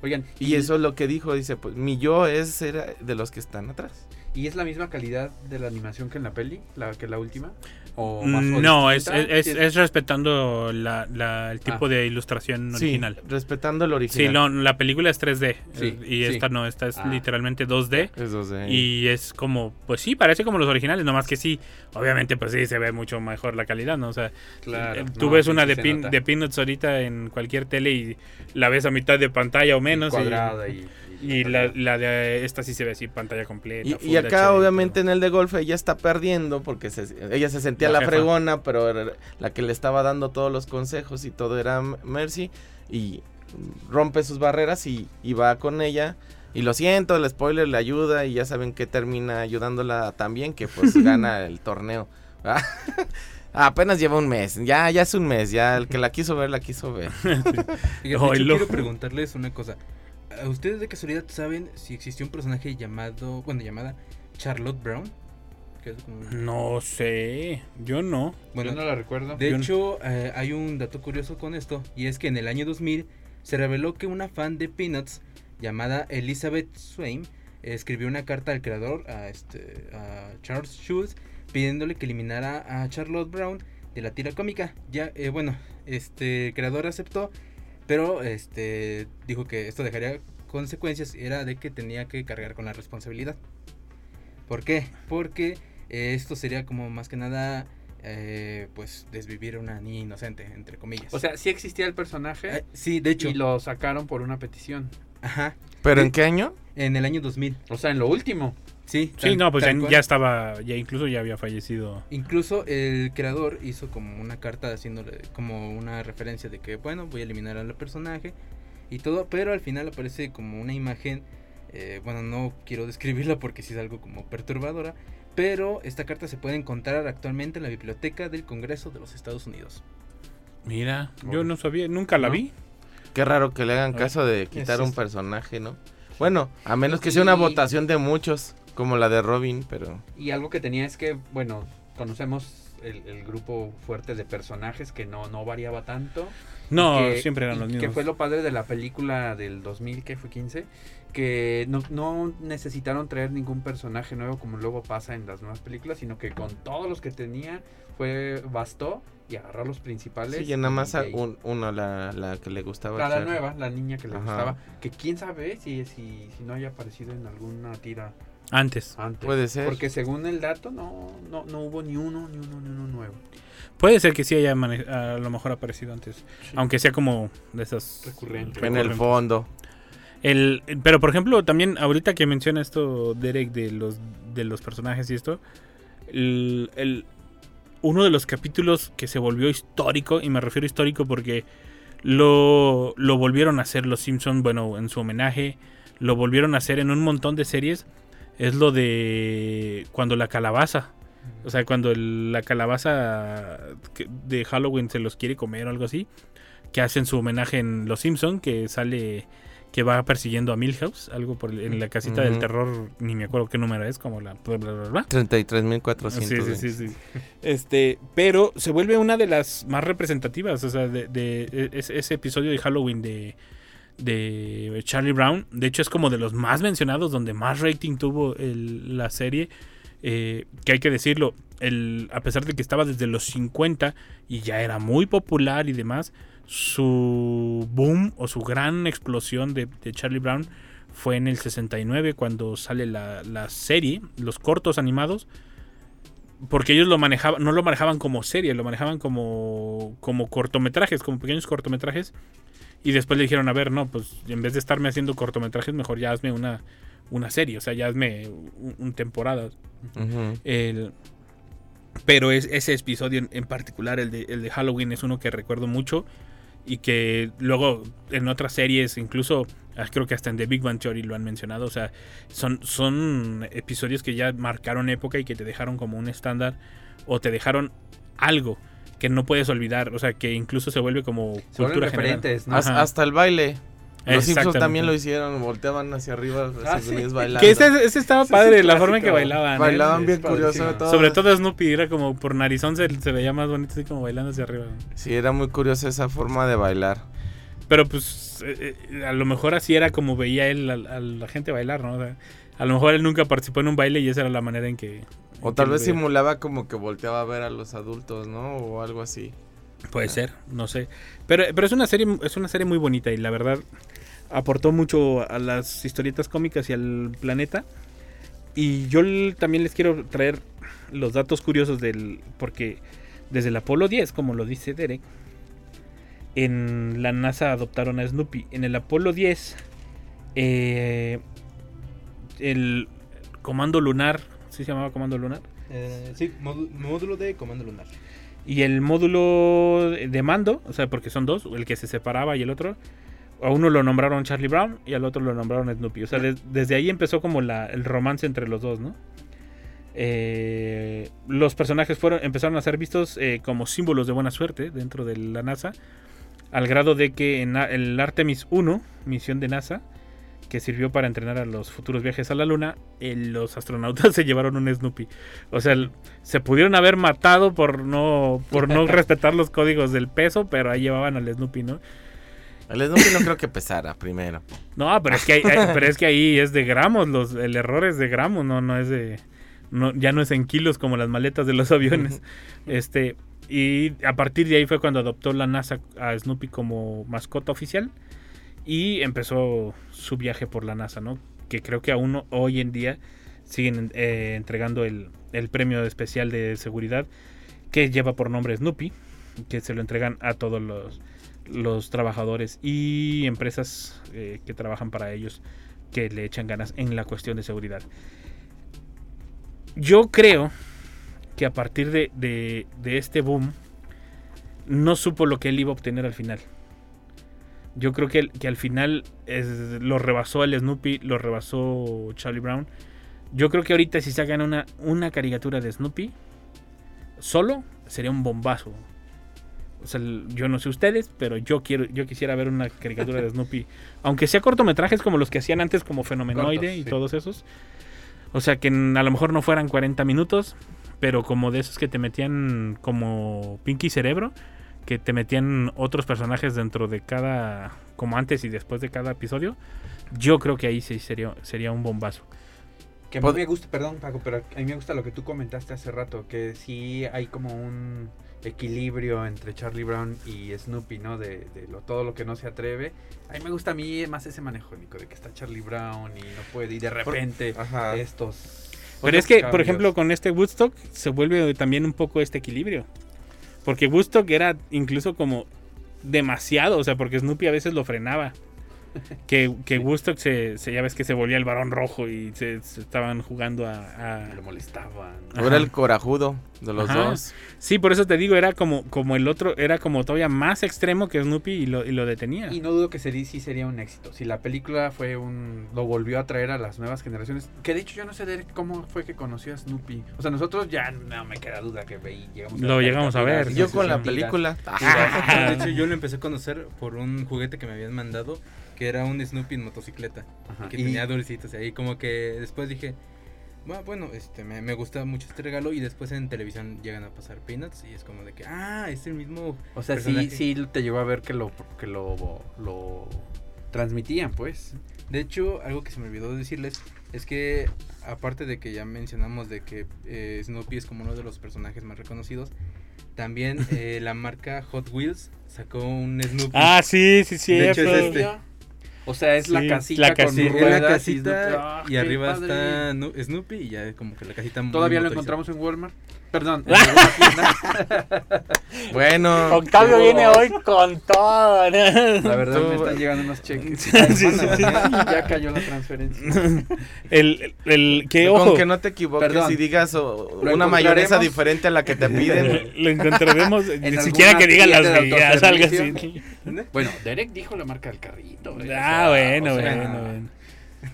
Speaker 2: Oigan,
Speaker 3: Y eso es lo que dijo, dice, pues mi yo es ser de los que están atrás.
Speaker 2: ¿Y es la misma calidad de la animación que en la peli? ¿La que la última? ¿O más, o
Speaker 1: Mm, No, es, es,
Speaker 2: Sí,
Speaker 1: es respetando la, la- el tipo
Speaker 2: Ah.
Speaker 1: de ilustración original.
Speaker 3: Sí, respetando el
Speaker 1: Sí,
Speaker 3: original.
Speaker 1: no, la película es 3D
Speaker 2: Sí,
Speaker 1: eh, y
Speaker 2: sí.
Speaker 1: esta no, esta es
Speaker 2: Ah.
Speaker 1: literalmente 2D.
Speaker 3: Es 2D.
Speaker 1: Y es como, pues sí, parece como los originales, nomás que sí, obviamente pues sí se ve mucho mejor la calidad, ¿no? O sea,
Speaker 2: Claro.
Speaker 1: eh, tú
Speaker 2: No,
Speaker 1: ves
Speaker 2: sí,
Speaker 1: una
Speaker 2: sí
Speaker 1: de, pin- de Peanuts ahorita en cualquier tele y la ves a mitad de pantalla o menos. y-
Speaker 2: Cuadrada y...
Speaker 1: Y, la, la de esta sí se ve así, pantalla completa.
Speaker 3: Y, y acá,
Speaker 1: HD,
Speaker 3: obviamente,
Speaker 1: todo.
Speaker 3: en el de golf, ella está perdiendo porque se- ella se sentía
Speaker 1: La
Speaker 3: fregona, pero era la que le estaba dando todos los consejos y todo era Mercy. Y rompe sus barreras y, y va con ella. Y lo siento, el spoiler le ayuda y ya saben que termina ayudándola también, que pues gana el torneo. ¿verdad? Apenas lleva un mes, ya, ya es un mes, ya el que la quiso ver, la quiso ver.
Speaker 4: Hecho, quiero preguntarles una cosa. ¿A ¿Ustedes de casualidad saben si existió un personaje llamado, bueno, llamada Charlotte Brown? Que es como-
Speaker 1: No sé, yo no.
Speaker 4: Bueno,
Speaker 2: Yo no la recuerdo.
Speaker 4: de
Speaker 1: yo no-
Speaker 4: hecho, eh, hay un dato curioso con esto, y es que en el año 2000 se reveló que una fan de Peanuts llamada Elizabeth Swain escribió una carta al creador, a, este, a Charles Schulz, pidiéndole que eliminara a Charlotte Brown de la tira cómica. Ya, eh, bueno, este el creador aceptó, pero este dijo que esto dejaría consecuencias, era de que tenía que cargar con la responsabilidad. ¿Por qué? Porque eh, esto sería como más que nada eh, pues desvivir a una niña inocente, entre comillas.
Speaker 2: O sea, sí existía el personaje
Speaker 4: Eh, sí, de hecho.
Speaker 2: y lo sacaron por una petición.
Speaker 4: Ajá.
Speaker 3: ¿Pero en qué año?
Speaker 4: En el año 2000.
Speaker 2: O sea, en lo último.
Speaker 4: Sí.
Speaker 1: Sí, no, pues ya, ya estaba, ya incluso ya había fallecido.
Speaker 4: Incluso el creador hizo como una carta haciéndole como una referencia de que, bueno, voy a eliminar al personaje y todo, pero al final aparece como una imagen, eh, bueno, no quiero describirla porque sí es algo como perturbadora, pero esta carta se puede encontrar actualmente en la biblioteca del Congreso de los Estados Unidos.
Speaker 1: Mira, yo no sabía, nunca la
Speaker 2: ¿No?
Speaker 1: vi.
Speaker 3: Qué raro que le hagan
Speaker 1: Ah,
Speaker 3: caso de quitar
Speaker 4: es
Speaker 3: un personaje, ¿no? Bueno, a menos que sea una
Speaker 2: Y-
Speaker 3: votación de muchos, como la de Robin, pero...
Speaker 2: Y algo que tenía es que, bueno, conocemos el, el grupo fuerte de personajes que no, no variaba tanto.
Speaker 1: No,
Speaker 2: que-
Speaker 1: siempre eran los
Speaker 2: Que
Speaker 1: mismos.
Speaker 2: fue lo padre de la película del 2000, que fue 15, que no, no necesitaron traer ningún personaje nuevo como luego pasa en las nuevas películas, sino que con todos los que tenía fue bastó y agarrar los principales.
Speaker 3: Sí, y nada más
Speaker 2: y
Speaker 3: un- uno, la, la que le gustaba.
Speaker 2: la nueva, la niña que le
Speaker 3: Ajá.
Speaker 2: gustaba, que quién sabe si, si, si no haya aparecido en alguna tira
Speaker 1: Antes.
Speaker 2: antes.
Speaker 3: Puede ser.
Speaker 2: Porque según el dato no, no, no hubo ni uno, ni uno, ni uno nuevo.
Speaker 1: Puede ser que sí haya a lo mejor aparecido antes. Aunque sea como de esas.
Speaker 2: Recurrente.
Speaker 3: En el fondo.
Speaker 1: El, pero por ejemplo, también ahorita que menciona esto, Derek, de los, de los personajes y esto, el, el- uno de los capítulos que se volvió histórico, y me refiero histórico porque lo, lo volvieron a hacer los Simpsons, bueno, en su homenaje, lo volvieron a hacer en un montón de series, es lo de cuando la calabaza, o sea, cuando el- la calabaza de Halloween se los quiere comer o algo así, que hacen su homenaje en Los Simpson, que sale que va persiguiendo a Milhouse, algo por en la casita del terror, ni me acuerdo qué número es, como la bla bla bla. bla.
Speaker 3: 33.400.
Speaker 1: Sí, sí, sí, sí. Este, pero se vuelve una de las más representativas, o sea, de, de- es- ese episodio de Halloween de, de Charlie Brown. De hecho, es como de los más mencionados, donde más rating tuvo la serie. eh, que hay que decirlo, el, a pesar de que estaba desde los 50 y ya era muy popular y demás, su boom o su gran explosión de, de Charlie Brown fue en el 69 cuando sale la, la serie, los cortos animados, porque ellos lo manejaban, no lo manejaban como serie, lo manejaban como, como cortometrajes, como pequeños cortometrajes. Y después le dijeron, a ver, no, pues en vez de estarme haciendo cortometrajes, mejor ya hazme una, una serie, o sea, ya hazme un, un temporada. El, pero es, ese episodio en, en particular, el de, el de Halloween, es uno que recuerdo mucho. Y que luego en otras series, incluso ah, creo que hasta en The Big Bang Theory lo han mencionado. O sea, son, son episodios que ya marcaron época y que te dejaron como un estándar. O te dejaron algo que no puedes olvidar. O sea, que incluso se vuelve como
Speaker 2: Se
Speaker 1: cultura general.
Speaker 2: ¿no?
Speaker 3: Hasta,
Speaker 1: Ajá.
Speaker 3: hasta el baile. Los Simpsons también lo hicieron, volteaban hacia arriba,
Speaker 2: Ah, sí.
Speaker 3: bailando.
Speaker 1: Que ese, ese estaba
Speaker 2: Ese es
Speaker 1: padre, la forma en que bailaban. ¿eh?
Speaker 3: Bailaban bien curioso todo.
Speaker 1: Sobre todo Snoopy era como por narizón se, se veía más bonito así como bailando hacia arriba.
Speaker 3: Sí, era muy curiosa esa forma de bailar.
Speaker 1: Pero pues eh, eh, a lo mejor así era como veía él a, a la gente bailar, ¿no? O sea, a lo mejor él nunca participó en un baile y esa era la manera en que...
Speaker 3: O tal vez simulaba como que volteaba a ver a los adultos, ¿no? O algo así.
Speaker 1: Puede ser, no sé. Pero, pero es una serie, es una serie muy bonita y la verdad aportó mucho a las historietas cómicas y al planeta. Y yo también les quiero traer los datos curiosos del. porque desde el Apolo 10, como lo dice Derek, en la NASA adoptaron a Snoopy. En el Apolo 10, eh, el comando lunar, ¿sí se llamaba comando lunar?
Speaker 4: Eh, sí, módu- módulo de comando lunar.
Speaker 1: Y el módulo de mando, o sea, porque son dos, el que se separaba y el otro, a uno lo nombraron Charlie Brown y al otro lo nombraron Snoopy. O sea, des- desde ahí empezó como la, el romance entre los dos, ¿no? Eh, los personajes fueron, empezaron a ser vistos eh, como símbolos de buena suerte dentro de la NASA, al grado de que en el Artemis 1, misión de NASA, que sirvió para entrenar a los futuros viajes a la Luna, eh, los astronautas se llevaron un Snoopy. O sea, se pudieron haber matado por no, por no respetar los códigos del peso, pero ahí llevaban al Snoopy, ¿no?
Speaker 3: El Snoopy no creo que pesara primero.
Speaker 1: No, pero es que, ahí- ahí- pero es que ahí es de gramos, los, el error es de gramos, no, no es de... No, ya no es en kilos como las maletas de los aviones. este Y a partir de ahí fue cuando adoptó la NASA a Snoopy como mascota oficial y empezó su viaje por la NASA, ¿no? Que creo que aún hoy en día siguen eh, entregando el, el premio especial de seguridad. que lleva por nombre Snoopy, que se lo entregan a todos los, los trabajadores y empresas eh, que trabajan para ellos, que le echan ganas en la cuestión de seguridad. Yo creo que a partir de, de- de este boom, no supo lo que él iba a obtener al final. Yo creo que, que al final es- lo rebasó el Snoopy, lo rebasó Charlie Brown. Yo creo que ahorita si sacan una, una caricatura de Snoopy, solo sería un bombazo. O sea, yo no sé ustedes, pero yo quiero, yo quisiera ver una caricatura de Snoopy, aunque sea cortometrajes como los que hacían antes, como Fenomenoide
Speaker 2: Cortos,
Speaker 1: y
Speaker 2: sí.
Speaker 1: todos esos. O sea, que a lo mejor no fueran 40 minutos, pero como de esos que te metían como Pinky Cerebro, que te metían otros personajes dentro de cada, como antes y después de cada episodio. Yo creo que ahí sí sería, sería un bombazo.
Speaker 2: Que a mí me gusta, perdón Paco, pero a mí me gusta lo que tú comentaste hace rato, que sí hay como un equilibrio entre Charlie Brown y Snoopy, ¿no? De, de lo, todo lo que no se atreve. A mí me gusta a mí más ese manejo, Nico, de que está Charlie Brown y no puede, y de repente
Speaker 3: Ajá.
Speaker 2: estos...
Speaker 1: Pero es que, por ejemplo, con este Woodstock se vuelve también un poco este equilibrio. Porque Woodstock era incluso como demasiado, o sea, porque Snoopy a veces lo frenaba. Que, que Woodstock se, se- ya ves que se volvía el varón rojo y se, se estaban jugando a, a-
Speaker 2: Lo molestaban.
Speaker 1: Ajá.
Speaker 3: el corajudo de los
Speaker 1: Ajá.
Speaker 3: dos.
Speaker 1: Sí, por eso te digo, era como, como el otro, era como todavía más extremo que Snoopy y lo, y lo detenía.
Speaker 2: Y no dudo que sería, sí sería un éxito. Si la película fue un. lo volvió a traer a las nuevas generaciones. Que de hecho yo no sé de cómo fue que conoció a Snoopy. O sea, nosotros ya no me queda duda que veí, llegamos
Speaker 1: Lo
Speaker 2: las
Speaker 1: llegamos a ver.
Speaker 3: Yo con la película.
Speaker 4: De hecho, yo lo empecé a conocer por un juguete que me habían mandado, que era un Snoopy en motocicleta.
Speaker 2: Ajá.
Speaker 4: Y que
Speaker 2: Y-
Speaker 4: tenía dulcitos. Y ahí como que después dije, "Bueno, bueno, este, me, me gusta mucho este regalo. Y después en televisión llegan a pasar Peanuts. Y es como de que, ah, es el mismo.
Speaker 2: O sea, sí,
Speaker 4: personaje".
Speaker 2: sí te llegó a ver que lo, que lo, lo transmitían, pues.
Speaker 4: De hecho, algo que se me olvidó decirles es que, aparte de que ya mencionamos de que eh, Snoopy es como uno de los personajes más reconocidos, también eh, la marca Hot Wheels sacó un Snoopy.
Speaker 1: Ah, sí, sí, sí.
Speaker 4: De hecho, es este.
Speaker 2: O sea, es la casita
Speaker 1: la
Speaker 2: con
Speaker 1: casita.
Speaker 4: Es la
Speaker 2: ruedas y
Speaker 4: casita
Speaker 2: Snoopy. Ah,
Speaker 4: y arriba
Speaker 2: padre.
Speaker 4: está Snoopy y ya como que la casita muy
Speaker 2: Todavía lo encontramos en Walmart. Perdón, en.
Speaker 3: Bueno.
Speaker 1: Octavio viene hoy con todo. ¿no?
Speaker 2: La verdad
Speaker 3: Tú-
Speaker 2: me están llegando unos cheques.
Speaker 1: Sí, sí, sí.
Speaker 2: Ya cayó la transferencia.
Speaker 1: El, el, el- que
Speaker 3: Con
Speaker 1: ojo,
Speaker 3: que no te equivoques
Speaker 2: Perdón.
Speaker 3: y digas o,
Speaker 2: Lo
Speaker 3: una mayonesa diferente a la que te piden.
Speaker 1: lo encontraremos, ni
Speaker 2: alguna
Speaker 1: siquiera que digan las vías, algo así.
Speaker 2: Bueno, Derek dijo la marca del carrito. o
Speaker 1: Ah,
Speaker 2: sea,
Speaker 1: bueno,
Speaker 2: o sea,
Speaker 1: bueno, bueno.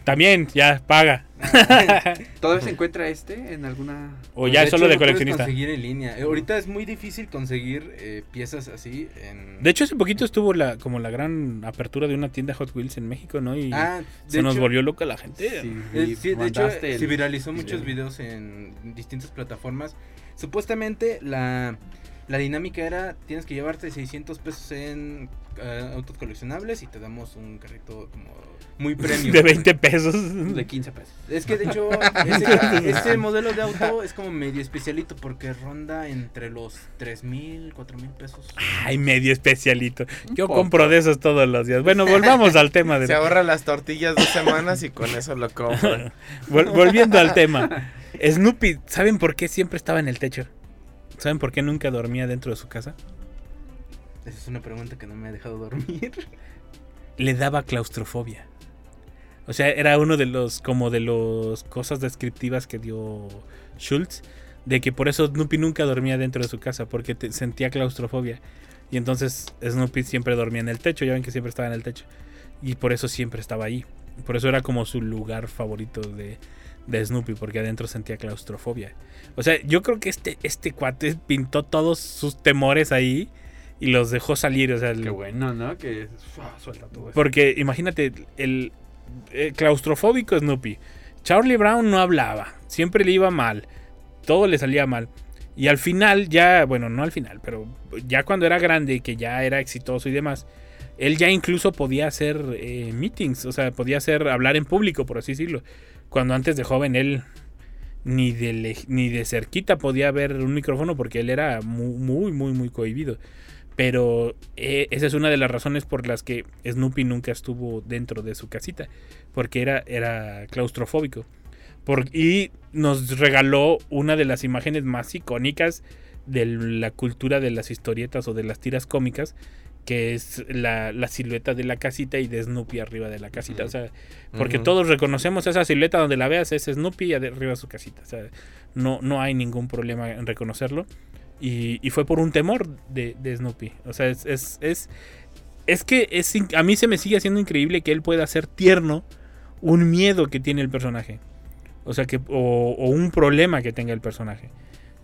Speaker 1: También, ya, paga.
Speaker 2: ¿Todavía se encuentra este en alguna...?
Speaker 1: O ya
Speaker 4: De
Speaker 1: solo
Speaker 4: hecho,
Speaker 1: de coleccionista.
Speaker 4: conseguir en línea. Eh, Ahorita es muy difícil conseguir eh, piezas así en...
Speaker 1: De hecho, hace poquito estuvo la como la gran apertura de una tienda Hot Wheels en México, ¿no? Y
Speaker 4: Ah,
Speaker 1: se nos volvió loca la gente.
Speaker 2: Sí,
Speaker 4: Eh, sí, de hecho,
Speaker 2: el
Speaker 4: se viralizó muchos
Speaker 2: video.
Speaker 4: videos en distintas plataformas. Supuestamente la, la dinámica era, tienes que llevarte 600 pesos en eh, autos coleccionables y te damos un carrito como muy premium.
Speaker 1: De 20 pesos.
Speaker 2: De 15 pesos.
Speaker 4: Es que de hecho, ese, ese modelo de auto es como medio especialito porque ronda entre los 3 mil, 4 mil pesos.
Speaker 1: Ay, medio especialito. Yo
Speaker 2: poco.
Speaker 1: compro de esos todos los días. Bueno, volvamos al tema. De...
Speaker 3: Se ahorra las tortillas dos semanas y con eso lo compran.
Speaker 1: Vol- volviendo al tema. Snoopy, ¿saben por qué siempre estaba en el techo? ¿Saben por qué nunca dormía dentro de su casa?
Speaker 4: Esa es una pregunta que no me ha dejado dormir.
Speaker 1: Le daba claustrofobia. O sea, era uno de los, como de los cosas descriptivas que dio Schultz, de que por eso Snoopy nunca dormía dentro de su casa, porque te- sentía claustrofobia. Y entonces Snoopy siempre dormía en el techo, ya ven que siempre estaba en el techo. Y por eso siempre estaba ahí. Por eso era como su lugar favorito de, de Snoopy, porque adentro sentía claustrofobia. O sea, yo creo que este, este cuate pintó todos sus temores ahí y los dejó salir. O sea, el-
Speaker 2: Qué bueno, ¿no? Que suelta todo eso.
Speaker 1: porque imagínate, el, eh, claustrofóbico Snoopy. Charlie Brown no hablaba, siempre le iba mal, todo le salía mal. Y al final, ya, bueno, no al final, pero ya cuando era grande que ya era exitoso y demás, él ya incluso podía hacer eh, meetings, o sea, podía hacer, hablar en público, por así decirlo. Cuando antes de joven él ni de, ni de cerquita podía ver un micrófono porque él era muy, muy, muy, muy cohibido. Pero eh, esa es una de las razones por las que Snoopy nunca estuvo dentro de su casita. Porque era, era claustrofóbico. Por, y nos regaló una de las imágenes más icónicas de la cultura de las historietas o de las tiras cómicas, que es la, la silueta de la casita y de Snoopy arriba de la casita. O sea, porque todos reconocemos esa silueta donde la veas, es Snoopy y arriba de su casita. O sea, no, no hay ningún problema en reconocerlo. Y, y fue por un temor de, de Snoopy. O sea, es, es, es, es que es, a mí se me sigue haciendo increíble que él pueda hacer tierno un miedo que tiene el personaje. O sea, que, o, o un problema que tenga el personaje.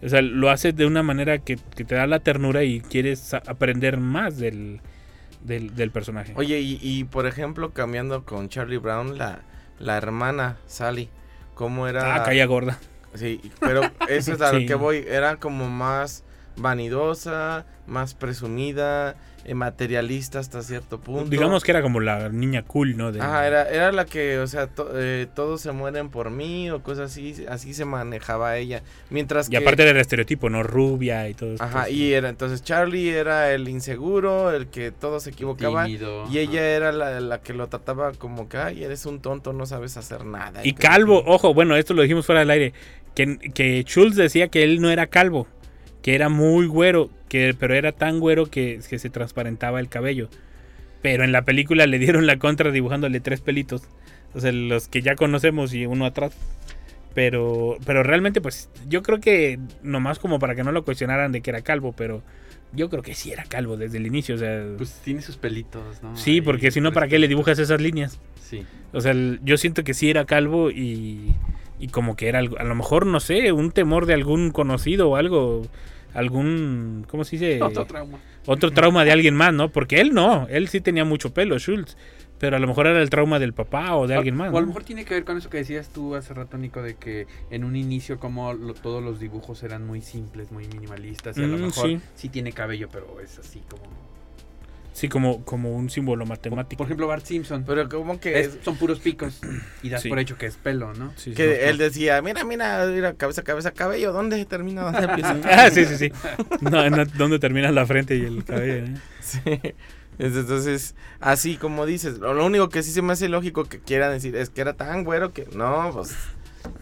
Speaker 1: O sea, lo hace de una manera que, que te da la ternura y quieres aprender más del, del, del personaje.
Speaker 3: Oye, y, y, por ejemplo, cambiando con Charlie Brown, la, la hermana Sally, ¿cómo era?
Speaker 1: Ah, caía gorda.
Speaker 3: Sí, pero eso es a lo
Speaker 1: Sí.
Speaker 3: que voy. Era como más vanidosa, más presumida, eh, materialista hasta cierto punto.
Speaker 1: Digamos que era como la niña cool, ¿no? De-
Speaker 3: Ajá, era, era la que, o sea, to- eh, todos se mueren por mí o cosas así, así se manejaba ella. Mientras
Speaker 1: y
Speaker 3: que...
Speaker 1: aparte era el estereotipo, ¿no? Rubia y todo esto.
Speaker 3: Ajá, y era entonces Charlie era el inseguro, el que todos se equivocaban.
Speaker 2: Tímido,
Speaker 3: Y ella
Speaker 2: ajá.
Speaker 3: era la, la que lo trataba como que, ay, eres un tonto, no sabes hacer nada.
Speaker 1: Y calvo, ojo, bueno, esto lo dijimos fuera del aire. Que, que Schultz decía que él no era calvo, que era muy güero, que, pero era tan güero que, que se transparentaba el cabello. Pero en la película le dieron la contra dibujándole tres pelitos. O sea, los que ya conocemos y uno atrás. Pero, pero realmente, pues, yo creo que nomás como para que no lo cuestionaran de que era calvo, pero yo creo que sí era calvo desde el inicio. O sea,
Speaker 2: Pues tiene sus pelitos, ¿no?
Speaker 1: sí, porque si no, ¿para qué le dibujas esas líneas?
Speaker 2: Sí.
Speaker 1: O sea, yo siento que sí era calvo y, y como que era algo, a lo mejor, no sé, un temor de algún conocido o algo, algún, ¿cómo se dice?
Speaker 2: Otro trauma.
Speaker 1: Otro trauma de alguien más, ¿no? Porque él no, él sí tenía mucho pelo, Schultz, pero a lo mejor era el trauma del papá o de alguien más.
Speaker 2: O a lo
Speaker 1: ¿no?
Speaker 2: mejor tiene que ver con eso que decías tú hace rato, Nico, de que en un inicio como lo- todos los dibujos eran muy simples, muy minimalistas. Y a lo
Speaker 1: Mm,
Speaker 2: mejor
Speaker 1: sí.
Speaker 2: sí. tiene cabello, pero es así como...
Speaker 1: Sí, como, como un símbolo matemático.
Speaker 2: por ejemplo, Bart Simpson.
Speaker 3: Pero como que...
Speaker 2: Es- son puros picos y das
Speaker 1: Sí.
Speaker 2: por hecho que es pelo, ¿no?
Speaker 1: Sí,
Speaker 3: que él decía, mira, mira, mira, cabeza, cabeza, cabello, ¿dónde termina? ¿Dónde empieza?
Speaker 1: Ah, sí, sí, sí. No, no, ¿Dónde termina la frente y el cabello? eh?
Speaker 3: Sí. Entonces, así como dices, lo lo único que sí se me hace lógico que quieran decir es que era tan güero que no, pues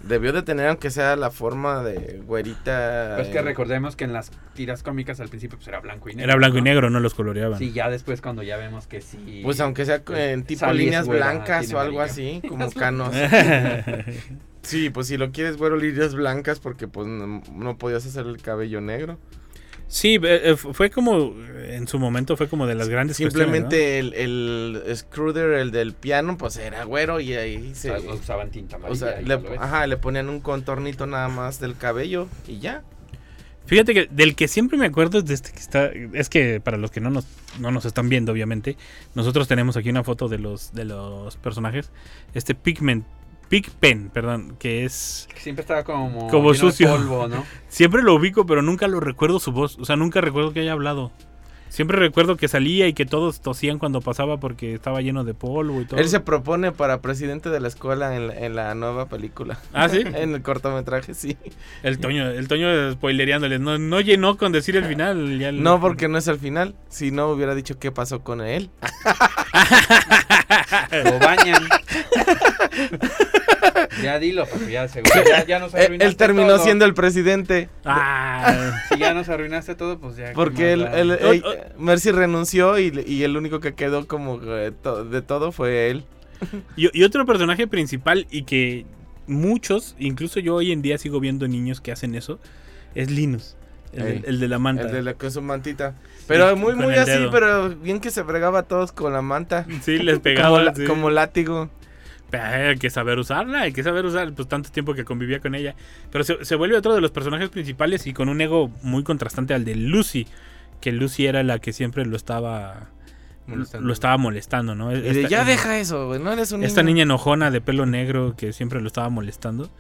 Speaker 3: debió de tener aunque sea la forma de güerita.
Speaker 2: Pero es que
Speaker 3: eh,
Speaker 2: recordemos que en las tiras cómicas al principio pues era blanco y negro.
Speaker 1: Era blanco y negro, no los coloreaban.
Speaker 2: Sí, ya después cuando ya vemos que sí.
Speaker 3: Pues aunque sea en tipo líneas
Speaker 2: güera,
Speaker 3: blancas o algo así, como canos. Sí, pues si lo quieres güero, líneas blancas porque pues no, no podías hacer el cabello negro.
Speaker 1: Sí, eh, eh, fue como, en su momento fue como de las grandes
Speaker 3: Simplemente el, el Scrooder, el del piano, pues era güero y ahí se...
Speaker 2: O sea, usaban tinta amarilla.
Speaker 3: O sea, le, ajá, le ponían un contornito nada más del cabello y ya.
Speaker 1: Fíjate que del que siempre me acuerdo es de este que está. Es que para los que no nos, no nos están viendo, obviamente, nosotros tenemos aquí una foto de los, de los personajes. Este Pigment. Pigpen, perdón, que es.
Speaker 2: Siempre estaba como.
Speaker 1: Como sucio.
Speaker 2: polvo, ¿no?
Speaker 1: Siempre lo ubico, pero nunca lo recuerdo su voz. O sea, nunca recuerdo que haya hablado. Siempre recuerdo que salía y que todos tosían cuando pasaba porque estaba lleno de polvo y todo.
Speaker 3: Él se propone para presidente de la escuela en la, en la nueva película.
Speaker 1: Ah, sí.
Speaker 3: en el cortometraje, sí.
Speaker 1: El Toño, el Toño spoilereándoles. No, no llenó con decir el final. ya el-
Speaker 3: No, porque no es el final. Si no, hubiera dicho qué pasó con él.
Speaker 2: Lo bañan. ya dilo, porque ya seguro. Ya, ya nos
Speaker 3: Él, él
Speaker 2: arruinaste
Speaker 3: terminó
Speaker 2: todo.
Speaker 3: siendo el presidente.
Speaker 1: Ah,
Speaker 2: Si ya nos arruinaste todo, pues ya. ¿qué
Speaker 3: Porque él, él- él-. Mercy renunció y, y el único que quedó como to- de todo fue él.
Speaker 1: Y, y otro personaje principal y que muchos, incluso yo hoy en día sigo viendo niños que hacen eso, es Linus. El, de la manta.
Speaker 3: El de la con su mantita. Pero muy, muy así,
Speaker 1: dedo.
Speaker 3: pero bien que se fregaba a todos con la manta.
Speaker 1: Sí, les pegaba.
Speaker 3: Como, la-
Speaker 1: sí.
Speaker 3: como látigo.
Speaker 1: Pero hay que saber usarla, hay que saber usar, pues tanto tiempo que convivía con ella. Pero se, se vuelve otro de los personajes principales y con un ego muy contrastante al de Lucy, que Lucy era la que siempre lo estaba
Speaker 2: Molestando.
Speaker 1: lo estaba molestando, ¿no?
Speaker 3: Y de,
Speaker 1: Esta-
Speaker 3: ya deja eso, güey, no eres un
Speaker 1: Esta
Speaker 3: niño".
Speaker 1: niña enojona de pelo negro que siempre lo estaba molestando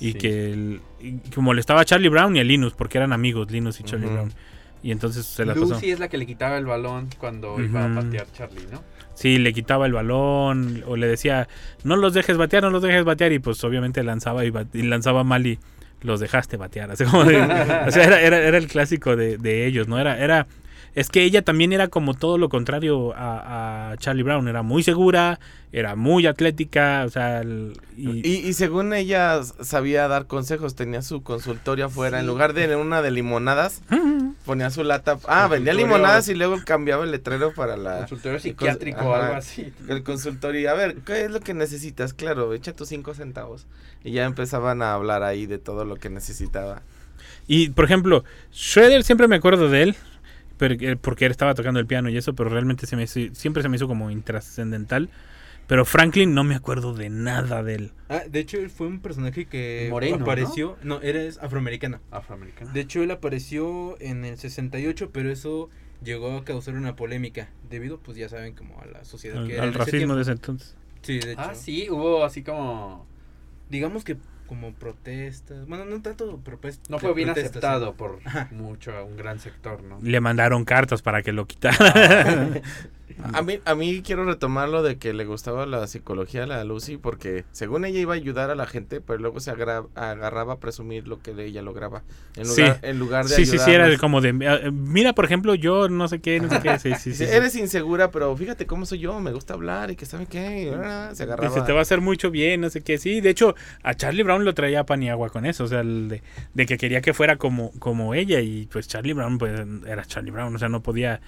Speaker 1: y
Speaker 2: Sí.
Speaker 1: que, el- y que molestaba a Charlie Brown y a Linus porque eran amigos Linus y Charlie. Brown. Y entonces se la pasó.
Speaker 2: Lucy es la que le quitaba el balón cuando iba a patear Charlie, ¿no?
Speaker 1: Sí, le quitaba el balón o le decía, no los dejes batear, no los dejes batear. Y pues obviamente lanzaba y, bat- y lanzaba mal y los dejaste batear. Así como de- o sea, era, era, era el clásico de, de ellos, ¿no? Era, era, es que ella también era como todo lo contrario a, a Charlie Brown. Era muy segura, era muy atlética, o sea, el- y,
Speaker 3: Y, y según ella sabía dar consejos, tenía su consultorio afuera, en lugar de una de limonadas, ponía su lata. Ah, vendía limonadas y luego cambiaba el letrero para la.
Speaker 2: Consultorio psiquiátrico o algo así.
Speaker 3: El consultorio. A ver, ¿qué es lo que necesitas? Claro, echa tus cinco centavos. Y ya empezaban a hablar ahí de todo lo que necesitaba.
Speaker 1: Y, por ejemplo, Shredder siempre me acuerdo de él, pero, eh, porque él estaba tocando el piano y eso, pero realmente se me hizo- siempre se me hizo como intrascendental. Pero Franklin no me acuerdo de nada de él.
Speaker 4: Ah, de hecho, él fue un personaje que
Speaker 2: Moreno, ¿no?
Speaker 4: apareció. No, eres afroamericano.
Speaker 2: Afroamericano.
Speaker 4: De hecho, él apareció en el 68, pero eso llegó a causar una polémica. Debido, pues ya saben, como a la sociedad
Speaker 1: Al,
Speaker 4: que era
Speaker 1: al
Speaker 4: ese
Speaker 1: racismo de ese entonces.
Speaker 4: Sí, de hecho.
Speaker 2: Ah, sí, hubo así como...
Speaker 4: Digamos que como protestas. Bueno, no tanto propes-
Speaker 2: No fue bien
Speaker 4: protestas,
Speaker 2: aceptado por mucho, un gran sector, ¿no?
Speaker 1: Le mandaron cartas para que lo quitara.
Speaker 3: A mí, a mí quiero retomar lo de que le gustaba la psicología a la Lucy porque según ella iba a ayudar a la gente, pero luego se agra- agarraba a presumir lo que ella lograba. En
Speaker 1: Sí.
Speaker 3: lugar, en lugar de
Speaker 1: sí, sí, sí, era como de... eh, Mira, por ejemplo, yo no sé qué, no sé qué. Sí, sí, sí. Sí.
Speaker 3: Eres insegura, pero fíjate cómo soy yo, me gusta hablar y que sabe qué. ah, se agarraba.
Speaker 1: Dice, te va a hacer mucho bien, no sé qué. Sí, de hecho, a Charlie Brown lo traía pan y agua con eso. O sea, el de, de que quería que fuera como, como ella. Y pues Charlie Brown, pues era Charlie Brown. O sea, no podía,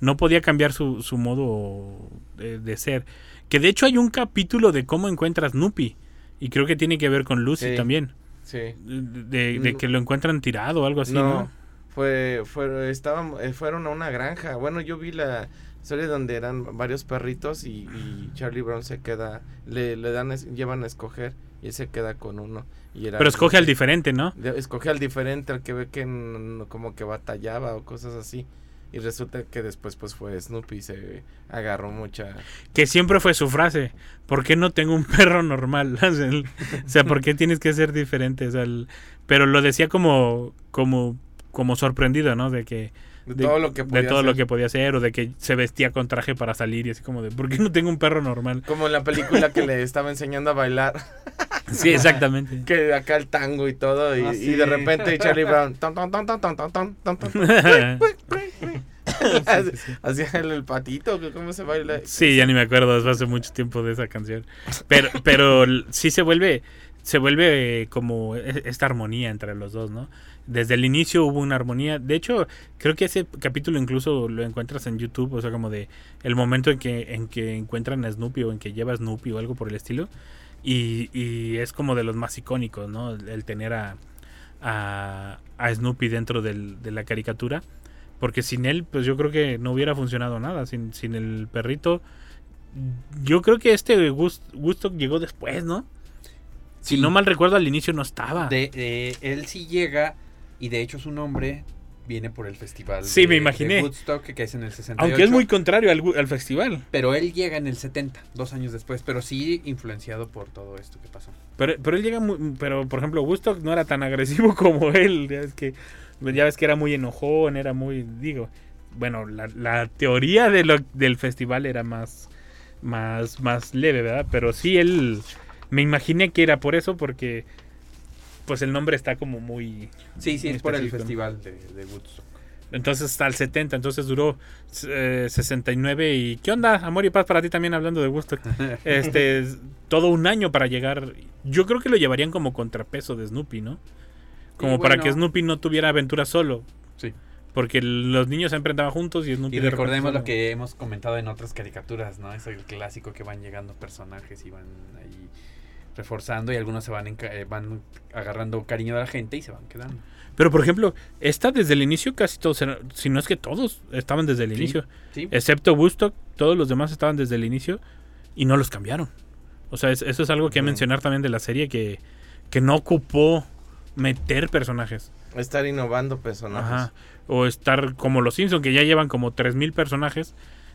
Speaker 1: no podía cambiar su, su modo de, de ser. Que de hecho hay un capítulo de cómo encuentras Snoopy. Y creo que tiene que ver con Lucy
Speaker 3: Sí.
Speaker 1: también.
Speaker 3: Sí.
Speaker 1: De, de que lo encuentran tirado o algo así, ¿no?
Speaker 3: no, fue, fue, estaban, eh, fueron a una granja. Bueno, yo vi la serie donde eran varios perritos y, y Charlie Brown se queda, le, le dan, llevan a escoger y él se queda con uno. Y era
Speaker 1: Pero escoge al diferente, ¿no?
Speaker 3: Escoge al diferente, al que ve que como que batallaba o cosas así. Y resulta que después pues fue Snoopy y se agarró mucha...
Speaker 1: Que siempre fue su frase. ¿Por qué no tengo un perro normal? O sea, ¿por qué tienes que ser diferente? O sea, el- pero lo decía como, como, como sorprendido, ¿no? De que
Speaker 3: De, todo lo que
Speaker 1: de
Speaker 3: podía
Speaker 1: todo lo que podía hacer o de que se vestía con traje para salir y así como de ¿por qué no tengo un perro normal?
Speaker 3: Como en la película que le estaba enseñando a bailar.
Speaker 1: Sí, exactamente.
Speaker 3: que acá el tango y todo, y, de repente Charlie Brown. Hacía el, el, patito, ¿cómo se baila?
Speaker 1: Sí, ya ni me acuerdo, hace mucho tiempo de esa canción. Pero, pero sí se vuelve, se vuelve como esta armonía entre los dos, ¿no? Desde el inicio hubo una armonía. De hecho, creo que ese capítulo incluso lo encuentras en YouTube, o sea, como de el momento en que, en que encuentran a Snoopy o en que lleva a Snoopy o algo por el estilo. Y, y es como de los más icónicos, ¿no? El, el tener a, a, a Snoopy dentro del- de la caricatura. Porque sin él, pues yo creo que no hubiera funcionado nada. Sin, sin el perrito. Yo creo que este Gust- Gusto llegó después, ¿no? Si no mal recuerdo, al inicio no estaba.
Speaker 2: De, de- él sí llega y de hecho su nombre viene por el festival
Speaker 1: Sí,
Speaker 2: de-
Speaker 1: me imaginé.
Speaker 2: de Woodstock que es en el 68.
Speaker 1: Aunque es muy contrario al, festival.
Speaker 2: Pero él llega en el 70, dos años después, pero sí influenciado por todo esto que pasó.
Speaker 1: Pero, pero él llega muy. Pero por ejemplo, Woodstock no era tan agresivo como él. Ya ves que, ya ves que era muy enojón, era muy. Digo. Bueno, la, la teoría de lo- del festival era más, más, más leve, ¿verdad? Pero sí, él. Me imaginé que era por eso, porque. Pues el nombre está como muy.
Speaker 2: Sí, sí,
Speaker 1: muy
Speaker 2: es por el festival de, de Woodstock.
Speaker 1: Entonces hasta el 70, entonces duró eh, 69 y ¿qué onda? Amor y paz para ti también hablando de gusto. Este, todo un año para llegar. Yo creo que lo llevarían como contrapeso de Snoopy, ¿no? Como para que Snoopy no tuviera aventura solo.
Speaker 2: Sí.
Speaker 1: Porque los niños siempre andaban juntos y Snoopy
Speaker 2: Y recordemos lo que hemos comentado en otras caricaturas, ¿no? Es el clásico que van llegando personajes y van ahí reforzando y algunos se van, enca- eh, van agarrando cariño de la gente y se van quedando.
Speaker 1: Pero por ejemplo, esta desde el inicio casi todos, eran- si no es que todos estaban desde el
Speaker 2: Sí.
Speaker 1: inicio.
Speaker 2: Sí.
Speaker 1: Excepto Woodstock, todos los demás estaban desde el inicio y no los cambiaron. O sea, es- eso es algo que
Speaker 3: Ujú.
Speaker 1: mencionar también de la serie que, que no ocupó meter personajes.
Speaker 3: Estar innovando personajes.
Speaker 1: Ajá. O estar como los Simpsons, que ya llevan como 3.000 personajes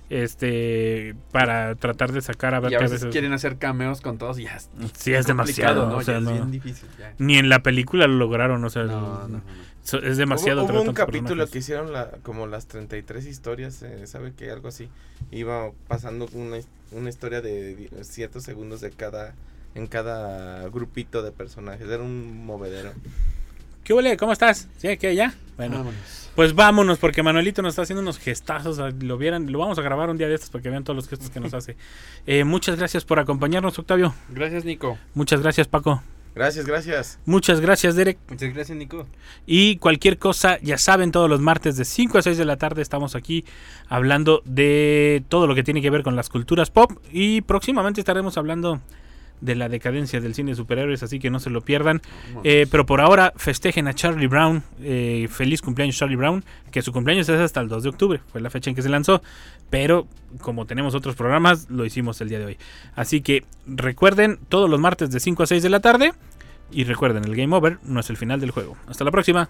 Speaker 1: este para tratar de sacar a ver
Speaker 2: Y a
Speaker 1: qué
Speaker 2: veces quieren hacer cameos con todos y ya es,
Speaker 1: Sí, es demasiado,
Speaker 2: complicado, ¿no?
Speaker 1: o sea,
Speaker 2: Ya es
Speaker 1: no.
Speaker 2: bien difícil. ya.
Speaker 1: Ni en la película lo lograron, o sea,
Speaker 2: No, no, no.
Speaker 1: so- es demasiado.
Speaker 3: Hubo, hubo un capítulo
Speaker 1: personajes.
Speaker 3: que hicieron la, como las 33 historias, eh, ¿sabe que Algo así. Iba pasando una, una historia de ciertos segundos de cada en cada grupito de personajes. Era un movedero.
Speaker 1: ¿Qué huele? ¿Cómo estás? ¿Sí? ¿Qué? ¿Ya? Bueno,
Speaker 2: Vámonos.
Speaker 1: pues vámonos, porque Manuelito nos está haciendo unos gestazos. Lo vieran, lo vamos a grabar un día de estos para que vean todos los gestos que nos hace. Eh, muchas gracias por acompañarnos, Octavio.
Speaker 2: Gracias, Nico.
Speaker 1: Muchas gracias, Paco.
Speaker 3: Gracias, gracias.
Speaker 1: Muchas gracias, Derek.
Speaker 4: Muchas gracias, Nico.
Speaker 1: Y cualquier cosa, ya saben, todos los martes de 5 a 6 de la tarde estamos aquí hablando de todo lo que tiene que ver con las culturas pop. Y próximamente estaremos hablando de la decadencia del cine de superhéroes, así que no se lo pierdan. Eh, pero por ahora festejen a Charlie Brown. eh, feliz cumpleaños Charlie Brown, que su cumpleaños es hasta el 2 de octubre, fue la fecha en que se lanzó. Pero como tenemos otros programas, lo hicimos el día de hoy. Así que recuerden todos los martes de 5 a 6 de la tarde. Y recuerden, el game over no es el final del juego. Hasta la próxima.